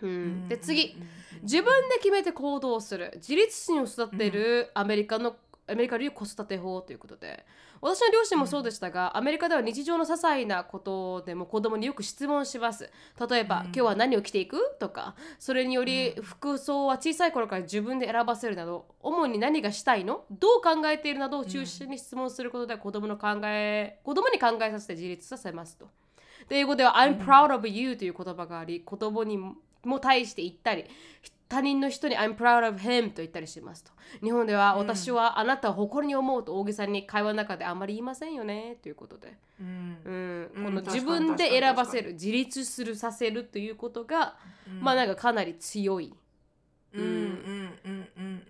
Speaker 1: で次、自分で決めて行動する。自立心を育てるアメリカの、アメリカ流子育て法ということで。私の両親もそうでしたが、アメリカでは日常の些細なことでも子供によく質問します。例えば、今日は何を着ていく？とか。それにより服装は小さい頃から自分で選ばせるなど主に何がしたいの？どう考えているなどを中心に質問することで子供の考え子供に考えさせて自立させますと。で英語では I'm proud of you という言葉があり子供にも対して言ったり他人の人に I'm proud of him と言ったりしますと。日本では私はあなたを誇りに思うと大げさに会話の中であまり言いませんよねということで、
Speaker 2: うん。
Speaker 1: うん。
Speaker 2: うん
Speaker 1: この自分で選ばせる自立するさせるということが、まあなんかかなり強い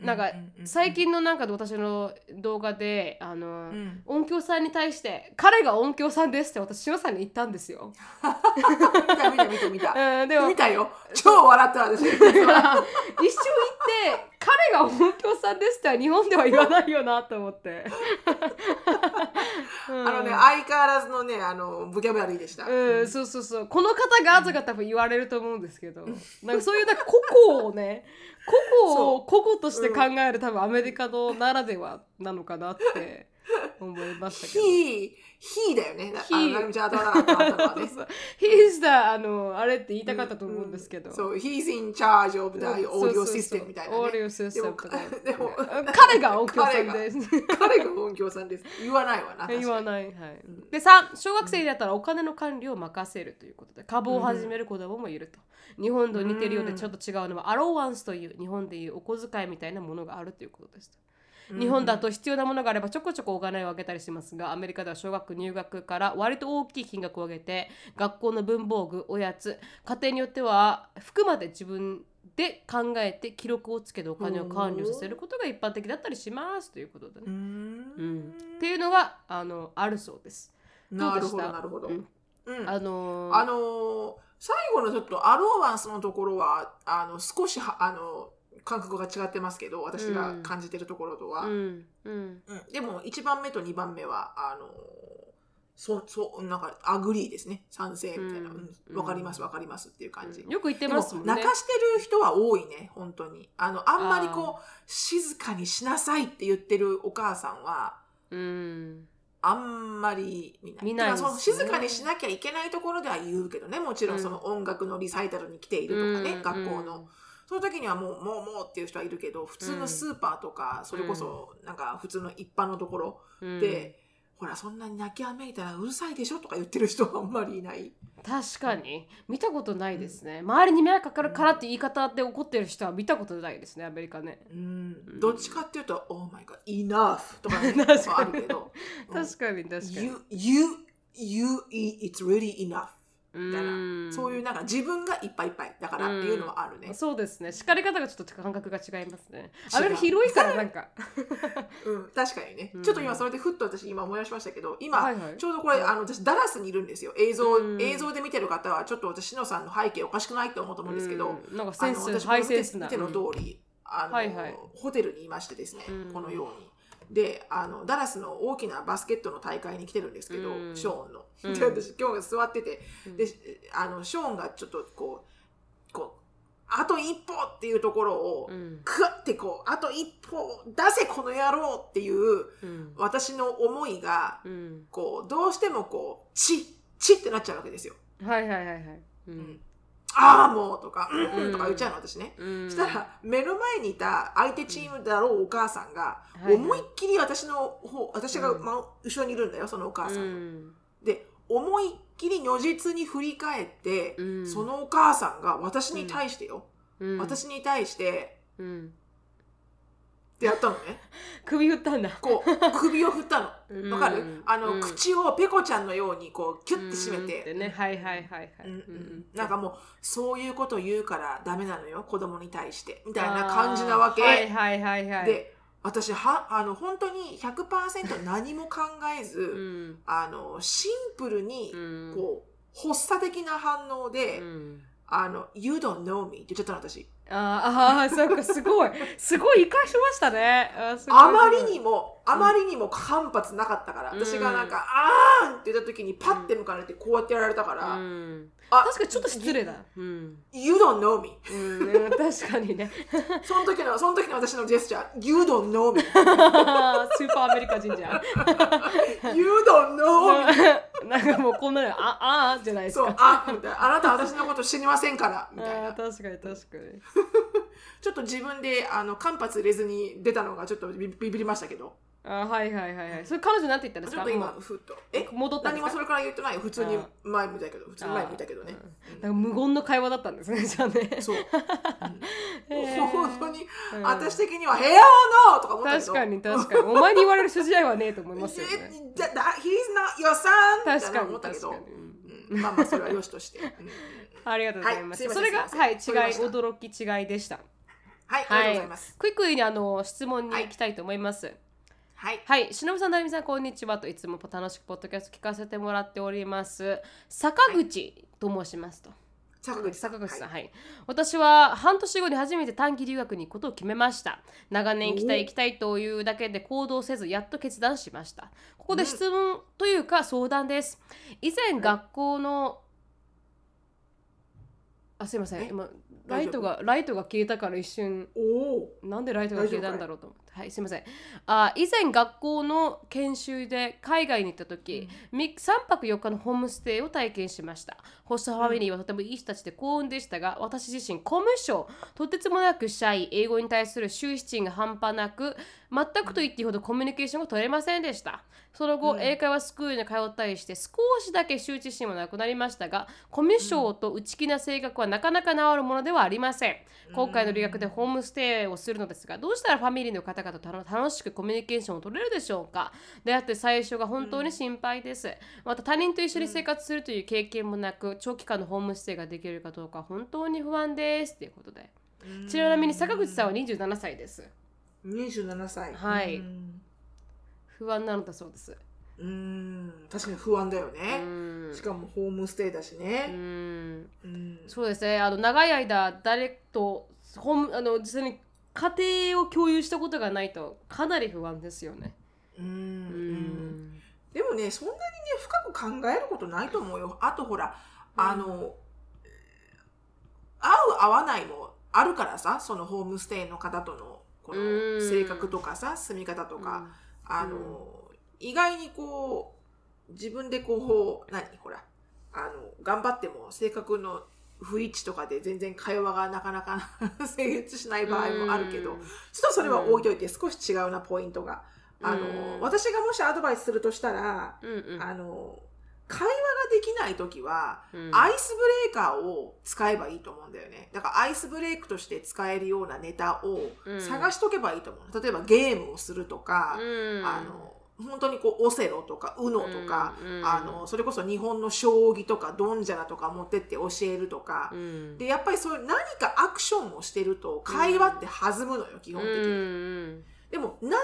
Speaker 1: なんか最近のなんか私の動画であの、
Speaker 2: ん
Speaker 1: 音響さんに対して彼が音響さんですって私島さんに言ったんですよ。
Speaker 2: 見た見た見た見た。
Speaker 1: うん、でも
Speaker 2: 見たよ。超笑った私。
Speaker 1: 一瞬言って彼が音響さんですっては日本では言わないよなと思って。
Speaker 2: あのね、相変わらずのね、あの、ブキャブラリーでした。
Speaker 1: うん、そうそうそう。この方がとか多分言われると思うんですけど。なんかそういうなんか個々をね個々を個々として考える多分アメリカのならではなのかなって思いましたけど。
Speaker 2: he, he だよね。あ
Speaker 1: He
Speaker 2: なるみちゃん頭が頭のはね。
Speaker 1: He's the あのあれって言いたかったと思うんですけど。
Speaker 2: そう、he's in charge of the audio system みたいな、ね。
Speaker 1: オーディオシステムとか。
Speaker 2: でも
Speaker 1: 彼が音響さんです。
Speaker 2: 彼が音響さんです。言わないわな。
Speaker 1: 言わ
Speaker 2: い。
Speaker 1: ない。はい。で、3、小学生だったらお金の管理を任せるということで、株を始める子供もいると。日本と似てるようでちょっと違うのは、アローワンスという日本でいうお小遣いみたいなものがあるということです。日本だと必要なものがあればちょこちょこお金をあげたりしますがアメリカでは小学入学から割と大きい金額をあげて学校の文房具おやつ家庭によっては服まで自分で考えて記録をつけてお金を管理させることが一般的だったりしますということでね。
Speaker 2: う
Speaker 1: ん
Speaker 2: ん。
Speaker 1: っていうのがあのあるそうです。
Speaker 2: なるほど、なるほど。
Speaker 1: うん
Speaker 2: うん
Speaker 1: あのー
Speaker 2: あのー最後のちょっと allowance のところはあの少しはあの感覚が違ってますけど私が感じてるところとは、
Speaker 1: う
Speaker 2: うん。
Speaker 1: んうん。
Speaker 2: でも1番目と2番目はあのーそそうなんか agree ですね。賛成みたいな、
Speaker 1: うん。
Speaker 2: わかりますわかりますっていう感じ、
Speaker 1: よく言ってますもんね。
Speaker 2: 泣かしてる人は多いね本当に。あのあんまりこう静かにしなさいって言ってるお母さんは
Speaker 1: うん。
Speaker 2: あんまり見ない。
Speaker 1: ね。
Speaker 2: その静かにしなきゃいけないところでは言うけどね、もちろんその音楽のリサイタルに来ているとかね、
Speaker 1: うん。
Speaker 2: 学校の。その時にはもう、もう、もうっていう人はいるけど、普通のスーパーとか、それこそ、なんか普通の一般のところ
Speaker 1: うん
Speaker 2: で、ほら、そんなに泣きわめいたらうるさいでしょとか言ってる人はあんまりいない。
Speaker 1: 確かに見たことないですね、周りに迷惑かかるからって言い方で怒ってる人は見たことないですねアメリカね
Speaker 2: うん。どっちかっていうと、Oh my god, enough とかね、
Speaker 1: 確かに
Speaker 2: あるけど。
Speaker 1: 確かに確かに
Speaker 2: You, you, you, it's really enough.
Speaker 1: み
Speaker 2: たいなそういうなんか自分がいっぱいいっぱいだからっていうのはあるね。
Speaker 1: そうですね。叱り方がちょっと感覚が違いますね。
Speaker 2: 違う。
Speaker 1: アメリカ広いからなんか。
Speaker 2: うん、確かにね、
Speaker 1: うん。
Speaker 2: ちょっと今それでふっと私今思い出しましたけど今、
Speaker 1: はいはい。
Speaker 2: ちょうどこれあの私ダラスにいるんですよ。映像、
Speaker 1: うん。
Speaker 2: 映像で見てる方はちょっと私のさんの背景おかしくないと思うと思うんですけど、
Speaker 1: うん。なんかセンスハイセンスな。
Speaker 2: 見ての通り、あの
Speaker 1: はいはい。
Speaker 2: ホテルにいましてですね、
Speaker 1: うん。
Speaker 2: このように。であのダラスの大きなバスケットの大会に来てるんですけど、
Speaker 1: うん。
Speaker 2: ショーンの。
Speaker 1: うん。
Speaker 2: で私今日座ってて、
Speaker 1: うん。
Speaker 2: であのショーンがちょっとこうこうあと一歩っていうところを、
Speaker 1: うん。
Speaker 2: クワってこうあと一歩出せこの野郎っていう
Speaker 1: うん。
Speaker 2: 私の思いが
Speaker 1: うん。
Speaker 2: こうどうしてもこうチッチッってなっちゃうわけですよ。
Speaker 1: はいはいはいはい。うん
Speaker 2: ああもうとか、うん。
Speaker 1: うん
Speaker 2: とか言っちゃうの私ね。
Speaker 1: うん。
Speaker 2: そしたら目の前にいた相手チームだろうお母さんが思いっきり私の方私が
Speaker 1: うん。
Speaker 2: 真後ろにいるんだよそのお母さん。
Speaker 1: うん。
Speaker 2: で思いっきり如実に振り返って、
Speaker 1: うん。
Speaker 2: そのお母さんが私に対してよ、
Speaker 1: うん。
Speaker 2: 私に対して
Speaker 1: うん。
Speaker 2: ってやったのね。
Speaker 1: 首振ったんだ。
Speaker 2: こう首を振ったの。
Speaker 1: うん。
Speaker 2: わかる？あの、
Speaker 1: うん。
Speaker 2: 口をペコちゃんのようにこうキュッて締め
Speaker 1: うん。ね。はいはいはいはい。
Speaker 2: うんうん
Speaker 1: うん。
Speaker 2: なんかもうそういうこと言うからダメなのよ子供に対してみたいな感じなわけ、
Speaker 1: はいはいはいはい。
Speaker 2: で私はあの本当に100%何も考えず、
Speaker 1: うん。
Speaker 2: あのシンプルに
Speaker 1: うん。
Speaker 2: こう発作的な反応で「
Speaker 1: うん。
Speaker 2: あの You don't know me」って言っちゃったの私
Speaker 1: あーあーそうかすごい。すごい生かしましたね。あ
Speaker 2: まりにもあまりにも反発なかったから、
Speaker 1: うん
Speaker 2: 私がなんか「あーん!」って言った時にパッて向かれてこうやってやられたから「
Speaker 1: うん。
Speaker 2: あ
Speaker 1: 確かにちょっと失礼だ。うん、
Speaker 2: You don't know me
Speaker 1: うん、確かにね。
Speaker 2: その時のその時の私のジェスチャー「You don't know me
Speaker 1: スーパーアメリカ人じゃん。
Speaker 2: You don't know me
Speaker 1: なんかもうこんなのあ あーじゃない」です
Speaker 2: そう
Speaker 1: か
Speaker 2: あみたいな。あなた私のこと知りませんから みたい
Speaker 1: あ
Speaker 2: な
Speaker 1: ー確かに確かに。
Speaker 2: ちょっと自分であの間髪入れずに出たのがちょっとビビビりましたけど
Speaker 1: あーはいはいはいはい。それ彼女なんて言ったんですか？
Speaker 2: ちょっと今
Speaker 1: も
Speaker 2: ふっと。え？
Speaker 1: う戻ったんですか？
Speaker 2: 何もそれから言ってないよ。普通に
Speaker 1: あ
Speaker 2: 前向いたけど。普通に前向いたけどね。
Speaker 1: なんか無言の会話だったんですねじゃあね。
Speaker 2: そう、本当に
Speaker 1: うん。
Speaker 2: 私的には「ヘアノー!」とか思ったけど。
Speaker 1: 確かに確かに。お前に言われる筋合いはねえと思いますよね。
Speaker 2: えだだ He's not your son! みたいな
Speaker 1: 確かに
Speaker 2: 思ったけど。
Speaker 1: 確かに、
Speaker 2: うん。まあまあそれはよしとして、うん。
Speaker 1: ありがとうございます。
Speaker 2: はいすいません
Speaker 1: それが
Speaker 2: すいま
Speaker 1: はい違い
Speaker 2: せん取れました。
Speaker 1: 驚き違いでした。
Speaker 2: はいありがとうございます。
Speaker 1: クイックにあの質問に行きたいと思います。
Speaker 2: はい。
Speaker 1: はい、しのぶさん、なるみさん、こんにちはといつも楽しくポッドキャスト聞かせてもらっております。坂口と申しますと。
Speaker 2: 坂口
Speaker 1: 坂口さん、
Speaker 2: はい。
Speaker 1: はい、私は半年後に初めて短期留学に行くことを決めました。長年行きたい
Speaker 2: お
Speaker 1: 行きたいというだけで行動せずやっと決断しました。ここで質問というか相談です。以前学校のあすいません。
Speaker 2: え？
Speaker 1: 今ライトがライトが消えたから一瞬。なんでライトが消えたんだろうと思ってはい、すみません。あ以前学校の研修で海外に行った時、み3泊4日のホームステイを体験しました。ホストファミリーはとてもいい人たちで幸運でしたが、私自身コミュ障、とてつもなくシャイ、英語に対する羞恥心が半端なく、全くと言っていいほどコミュニケーションが取れませんでした。その後、英会話スクールに通ったりして少しだけ羞恥心もなくなりましたが、コミュ障と内気な性格はなかなか治るものではありません。今回の留学でホームステイをするのですが、どうしたらファミリーの方々と楽しくコミュニケーションを取れるでしょうか？であって最初が本当に心配です。また他人と一緒に生活するという経験もなく、長期間のホームステイができるかどうか本当に不安です。ということで。ちなみに坂口さんは27歳です。
Speaker 2: 27歳。
Speaker 1: はい。
Speaker 2: うん。
Speaker 1: 不安なのだそうです。
Speaker 2: うん。確かに不安だよ
Speaker 1: う
Speaker 2: ね、
Speaker 1: ん。
Speaker 2: しかもホームステイだし
Speaker 1: う
Speaker 2: ね、
Speaker 1: ん。
Speaker 2: うん。
Speaker 1: そうですね。あの長い間誰とホームあの実際に家庭を共有したことがないとかなり不安ですよね。
Speaker 2: うん。
Speaker 1: う
Speaker 2: うん。
Speaker 1: ん
Speaker 2: でもねそんなにね深く考えることないと思うよ。あとほらあの、合う合わないもあるからさそのホームステイの方とのこ
Speaker 1: うん。
Speaker 2: の性格とかさ住み方とか、あの意外にこう自分でこう何？ほらあの頑張っても性格の不一致とかで全然会話がなかなか 成立しない場合もあるけど、ちょっとそれは置いといて少し違うなポイントが。あの
Speaker 1: うん。
Speaker 2: 私がもしアドバイスするとしたら、
Speaker 1: うんうん。
Speaker 2: あの会話ができない時は、
Speaker 1: うん。
Speaker 2: アイスブレーカーを使えばいいと思うんだよね。だからアイスブレイクとして使えるようなネタを
Speaker 1: うん。
Speaker 2: 探しとけばいいと思う、例えばゲームをするとか、
Speaker 1: うん。
Speaker 2: あの本当にこうオセロとか UNO とか、
Speaker 1: うんうん。
Speaker 2: あのそれこそ日本の将棋とかドンジャラとか持ってって教えるとか、
Speaker 1: うん。
Speaker 2: でやっぱりそういう何かアクションをしてると会話って弾むのよ基本的に。
Speaker 1: うん
Speaker 2: でも何にも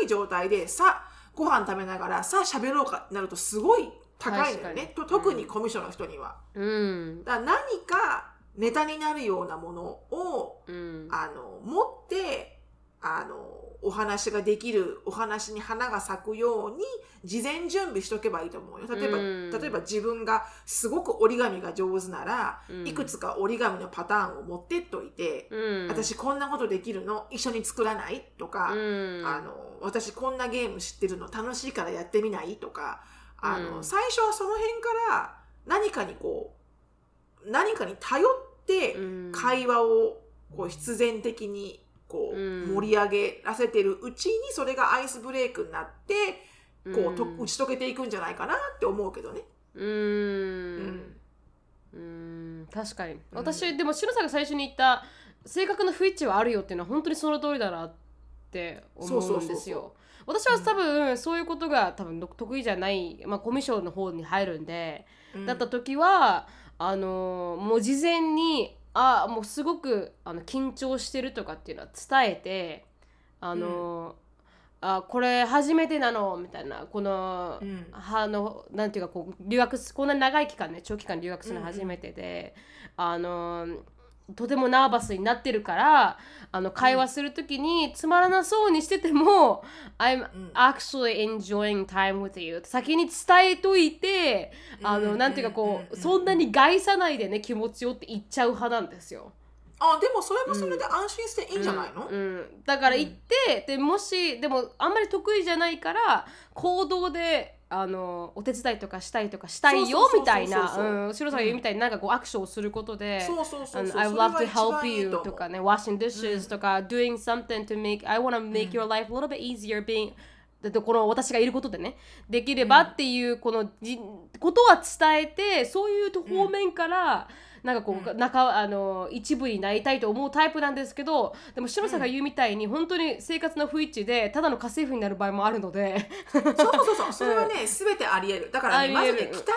Speaker 2: ない状態でさご飯食べながらさ喋ろうかってなるとすごい高いのよね。と特にコミュ障の人には。
Speaker 1: うん。
Speaker 2: だ何かネタになるようなものを
Speaker 1: うん。
Speaker 2: あの持ってあのお話ができるお話に花が咲くように事前準備しとけばいいと思うよ。例えば、
Speaker 1: うん。
Speaker 2: 例えば自分がすごく折り紙が上手なら、
Speaker 1: うん。
Speaker 2: いくつか折り紙のパターンを持ってっといて、
Speaker 1: うん。
Speaker 2: 私こんなことできるの一緒に作らないとか、
Speaker 1: うん。
Speaker 2: あの私こんなゲーム知ってるの楽しいからやってみないとかあの、
Speaker 1: うん。
Speaker 2: 最初はその辺から何かにこう何かに頼って
Speaker 1: うん。
Speaker 2: 会話をこう必然的にこう
Speaker 1: うん。
Speaker 2: 盛り上げらせてるうちにそれがアイスブレイクになってこうと
Speaker 1: うん。
Speaker 2: 打ち解けていくんじゃないかなって思うけどね。
Speaker 1: う
Speaker 2: うん。
Speaker 1: んうん。確かに。私でも篠さんが最初に言った性格の不一致はあるよっていうのは本当にその通りだなって思うんですよ。私は多分そういうことが多分得意じゃない、まあ、コミュ障の方に入るんで、
Speaker 2: うん。
Speaker 1: だった時はあのもう事前にあもうすごくあの緊張してるとかっていうのは伝えてあの、あこれ初めてなのみたいなこの、
Speaker 2: うん。
Speaker 1: あのなんていうかこう留学すこんな長い期間ね長期間留学するの初めてで、あのとてもナーバスになってるからあの会話するときにつまらなそうにしてても「I'm
Speaker 2: うん。
Speaker 1: Actually enjoying time with you」先に伝えといてあの、
Speaker 2: うん。
Speaker 1: なんていうかこう、そんなに害さないでね気持ちをって言っちゃう派なんですよ。
Speaker 2: あでもそれもそれで安心していいんじゃないの、
Speaker 1: うん。うん。だから行って、でもしでもあんまり得意じゃないから行動であのお手伝いとかしたいとかしたいよみたいな後ろさん。が言うみたいになんかこうアクションをすることで I love to help you
Speaker 2: と
Speaker 1: かね washing dishes とか doing something to make I wanna make your life a little bit easier being だってこの私がいることでねできればっていうこのじことは伝えてそういう方面からなんかこう、中あの一部になりたいと思うタイプなんですけどでも篠さんが言うみたいに本当に生活の不一致でただの家政婦になる場合もあるので。
Speaker 2: そうそうそうそ れはね、すべてあり得る。だからねまずね期待期待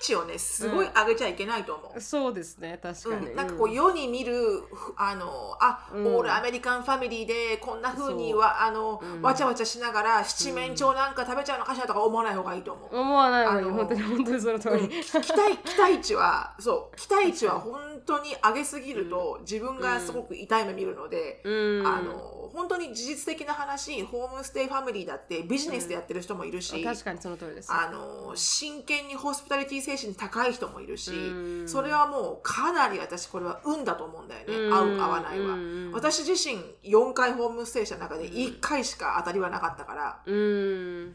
Speaker 2: 値をねすごい上げちゃいけないと思う、
Speaker 1: そうですね確かに、
Speaker 2: うん、なんかこう世に見るふあのあ、
Speaker 1: うん。
Speaker 2: オールアメリカンファミリーでこんな風にはあの、わちゃわちゃしながら七面鳥なんか食べちゃうのかしらとか思わない方がいいと思う、
Speaker 1: 思わないのに
Speaker 2: あの
Speaker 1: 本当に本当にその通り、
Speaker 2: うん。期待期待値はそう。期待値は本当に上げすぎると、自分がすごく痛い目見るので、
Speaker 1: うん。
Speaker 2: あの本当に事実的な話ホームステイファミリーだってビジネスでやってる人もいるし、
Speaker 1: 確かにその通りです。
Speaker 2: あの真剣にホスピタリティ生精神高い人もいるし、
Speaker 1: うん。
Speaker 2: それはもうかなり私これは運だと思うんだよね、
Speaker 1: うん。
Speaker 2: 合う合わないは、
Speaker 1: うん。
Speaker 2: 私自身4回ホームステイした中で1回しか当たりはなかったから、
Speaker 1: うん。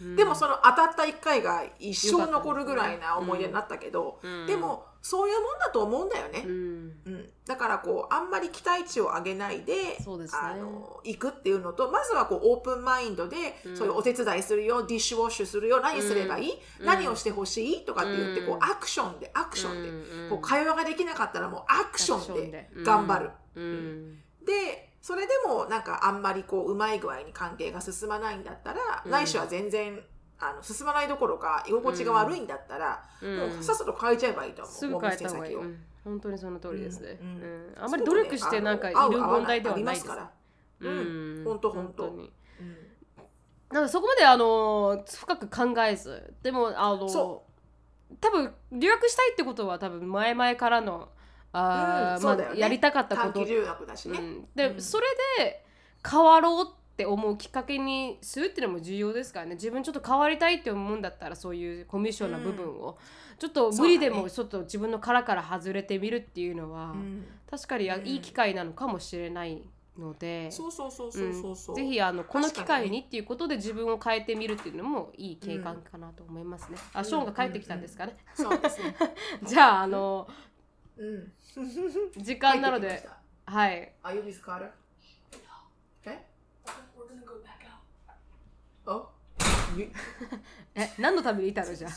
Speaker 2: うん。でもその当たった1回が一生残るぐらいな思い出になったけど、
Speaker 1: うん。
Speaker 2: でもそういうもんだと思うんだよね、
Speaker 1: うん。
Speaker 2: うん、だからこうあんまり期待値を上げないで
Speaker 1: そうですね。
Speaker 2: あの行くっていうのとまずはこうオープンマインドで、
Speaker 1: うん。
Speaker 2: そういうお手伝いするよディッシュウォッシュするよ何すればいい、
Speaker 1: うん。
Speaker 2: 何をしてほしい？とかって言ってこ
Speaker 1: う
Speaker 2: うん。アクションでアクションで、
Speaker 1: うん
Speaker 2: こう会話ができなかったらもうアクションで頑張る。
Speaker 1: うん。
Speaker 2: でそれでもなんかあんまりこううまい具合に関係が進まないんだったら、
Speaker 1: うん。
Speaker 2: ないしは全然あの進まないどころか居心地が悪いんだったら、
Speaker 1: うん。
Speaker 2: もうさっさと変えちゃえばいいと思う、
Speaker 1: すぐ変えた方がいい、本当にその通りですね、
Speaker 2: うん。
Speaker 1: あんまり努力してなんかいる問題ではないです。
Speaker 2: から。
Speaker 1: うん。
Speaker 2: ほん。とほんと
Speaker 1: 本当に。
Speaker 2: うん。
Speaker 1: なんかそこまであの深く考えず。でもあの
Speaker 2: そ
Speaker 1: 多分留学したいってことは多分前々からのあー、まあ、やりたかったこと、
Speaker 2: 短期留学だしね。
Speaker 1: うん、で、
Speaker 2: うん。
Speaker 1: それで変わろうって思うきっかけにするっていうのも重要ですからね自分ちょっと変わりたいって思うんだったらそういうコミュ障な部分を、ちょっと無理でもちょっと自分の殻から外れてみるっていうのは、
Speaker 2: うん
Speaker 1: 確かにいい機会なのかもしれないので。
Speaker 2: そうそうそうそうそうそう。
Speaker 1: ぜひあのこの機会にっていうことで自分を変えてみるっていうのもいい経験かなと思いますね。あ、ショーンが帰ってきたんですかね？
Speaker 2: そうですね。
Speaker 1: じゃああの
Speaker 2: うん。
Speaker 1: 時間なので。はい。
Speaker 2: Are you Miss Carter? Okay. お、ゆ
Speaker 1: え、何のためにいたのじゃ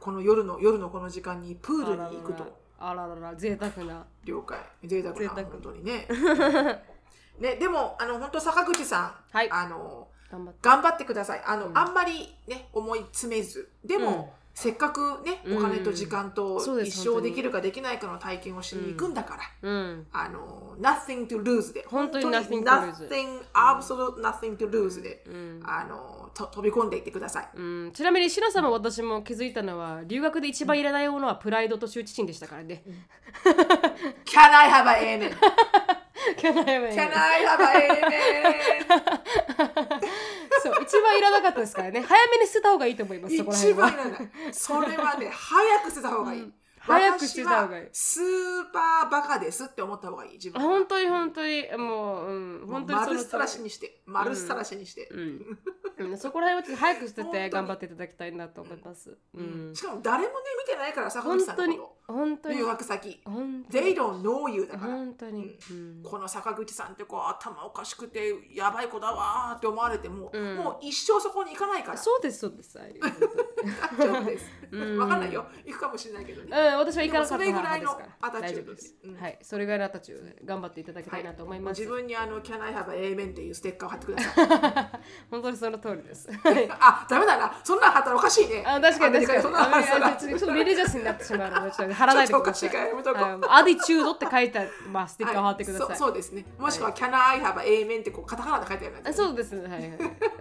Speaker 2: この夜の夜のこの時間にプールに行くと。
Speaker 1: あらららら、贅沢な。
Speaker 2: 了解。贅沢な。本当にね。ね、でも、あの、本当坂口さん。
Speaker 1: はい。
Speaker 2: あの、
Speaker 1: 頑張,って
Speaker 2: ください。あの、あんまりね、思い詰めず。でも、せっかくね
Speaker 1: うん。
Speaker 2: お金と時間と一生できるかできないかの体験をしに行くんだから、
Speaker 1: うん。
Speaker 2: あの nothing to lose で。
Speaker 1: 本当に nothing to lose
Speaker 2: nothing absolute nothing to lose で、
Speaker 1: うん。
Speaker 2: あのと飛び込んでいってください。
Speaker 1: うん、ちなみにシナさんも私も気づいたのは留学で一番いらないものはプライドと羞恥心でしたからね。
Speaker 2: Can I have a amen?
Speaker 1: Can I have a-
Speaker 2: Can I have a amen?
Speaker 1: そう一番いらなかったですからね。早めに捨てた方がいいと思いますそこら
Speaker 2: 一
Speaker 1: 辺は
Speaker 2: 番いらない。それはね、早く捨てた方がいい。
Speaker 1: うん。早く捨てた方がいい
Speaker 2: スーパーバカですって思った方がいい。自分は。
Speaker 1: 本当に本当にもう、うん、本当に
Speaker 2: 丸すたらしにして、丸すたらしにして。
Speaker 1: うん。うん、そこら辺はちょっと早く捨てて頑張っていただきたいなと思います。うん、
Speaker 2: しかも誰もね、見てないから、さん
Speaker 1: 本当に本当
Speaker 2: と。留
Speaker 1: に
Speaker 2: 学先。They
Speaker 1: に
Speaker 2: don't know you だから。
Speaker 1: 本当に、うん
Speaker 2: この坂口さんってこう頭おかしくてやばい子だわーって思われても、
Speaker 1: うん
Speaker 2: もう一生そこに行かないから
Speaker 1: そうですそうです。はい
Speaker 2: 大丈夫です。
Speaker 1: うん
Speaker 2: わかんないよ。行くかもしれないけどね。
Speaker 1: うん、私は行かなかった
Speaker 2: それぐらいのアタチュー
Speaker 1: です、
Speaker 2: うん
Speaker 1: はい、それぐらいのアタチュードで頑張っていただきたいなと思います。
Speaker 2: 自分にあの Can I have a amen っていうステッカーを貼ってください。
Speaker 1: 本当にその通りです。は い
Speaker 2: あ、ダメだな。そんなん貼ったらおかしいね。
Speaker 1: あ確かに確かに。
Speaker 2: そんなん貼ったら
Speaker 1: あちょっとちょっとリリジャスになってしまうので、ちょっと貼らないでください。アディチュードって書いた、まあ、ステッカーを貼ってください。
Speaker 2: はいそうそうですね。もしくは Can I have a amen ってこうカタカナで書いてあるやつ。
Speaker 1: あそうですね。はいはい。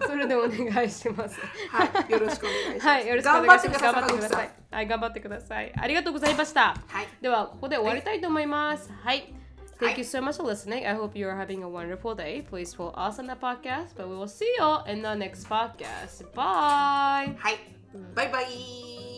Speaker 1: それでお願いします。
Speaker 2: はい。よろしくお願いします。
Speaker 1: はい、よろしくお願いします。頑
Speaker 2: 頑
Speaker 1: 張っててください。。はい、頑張ってください。ありがとうございました。
Speaker 2: はい。
Speaker 1: では、ここで終わりたいと思います。はい。Thank you so much for listening. I hope you are having a wonderful day. Please follow us on the podcast, but we will see you in the next podcast. Bye.
Speaker 2: はい。バイバイ。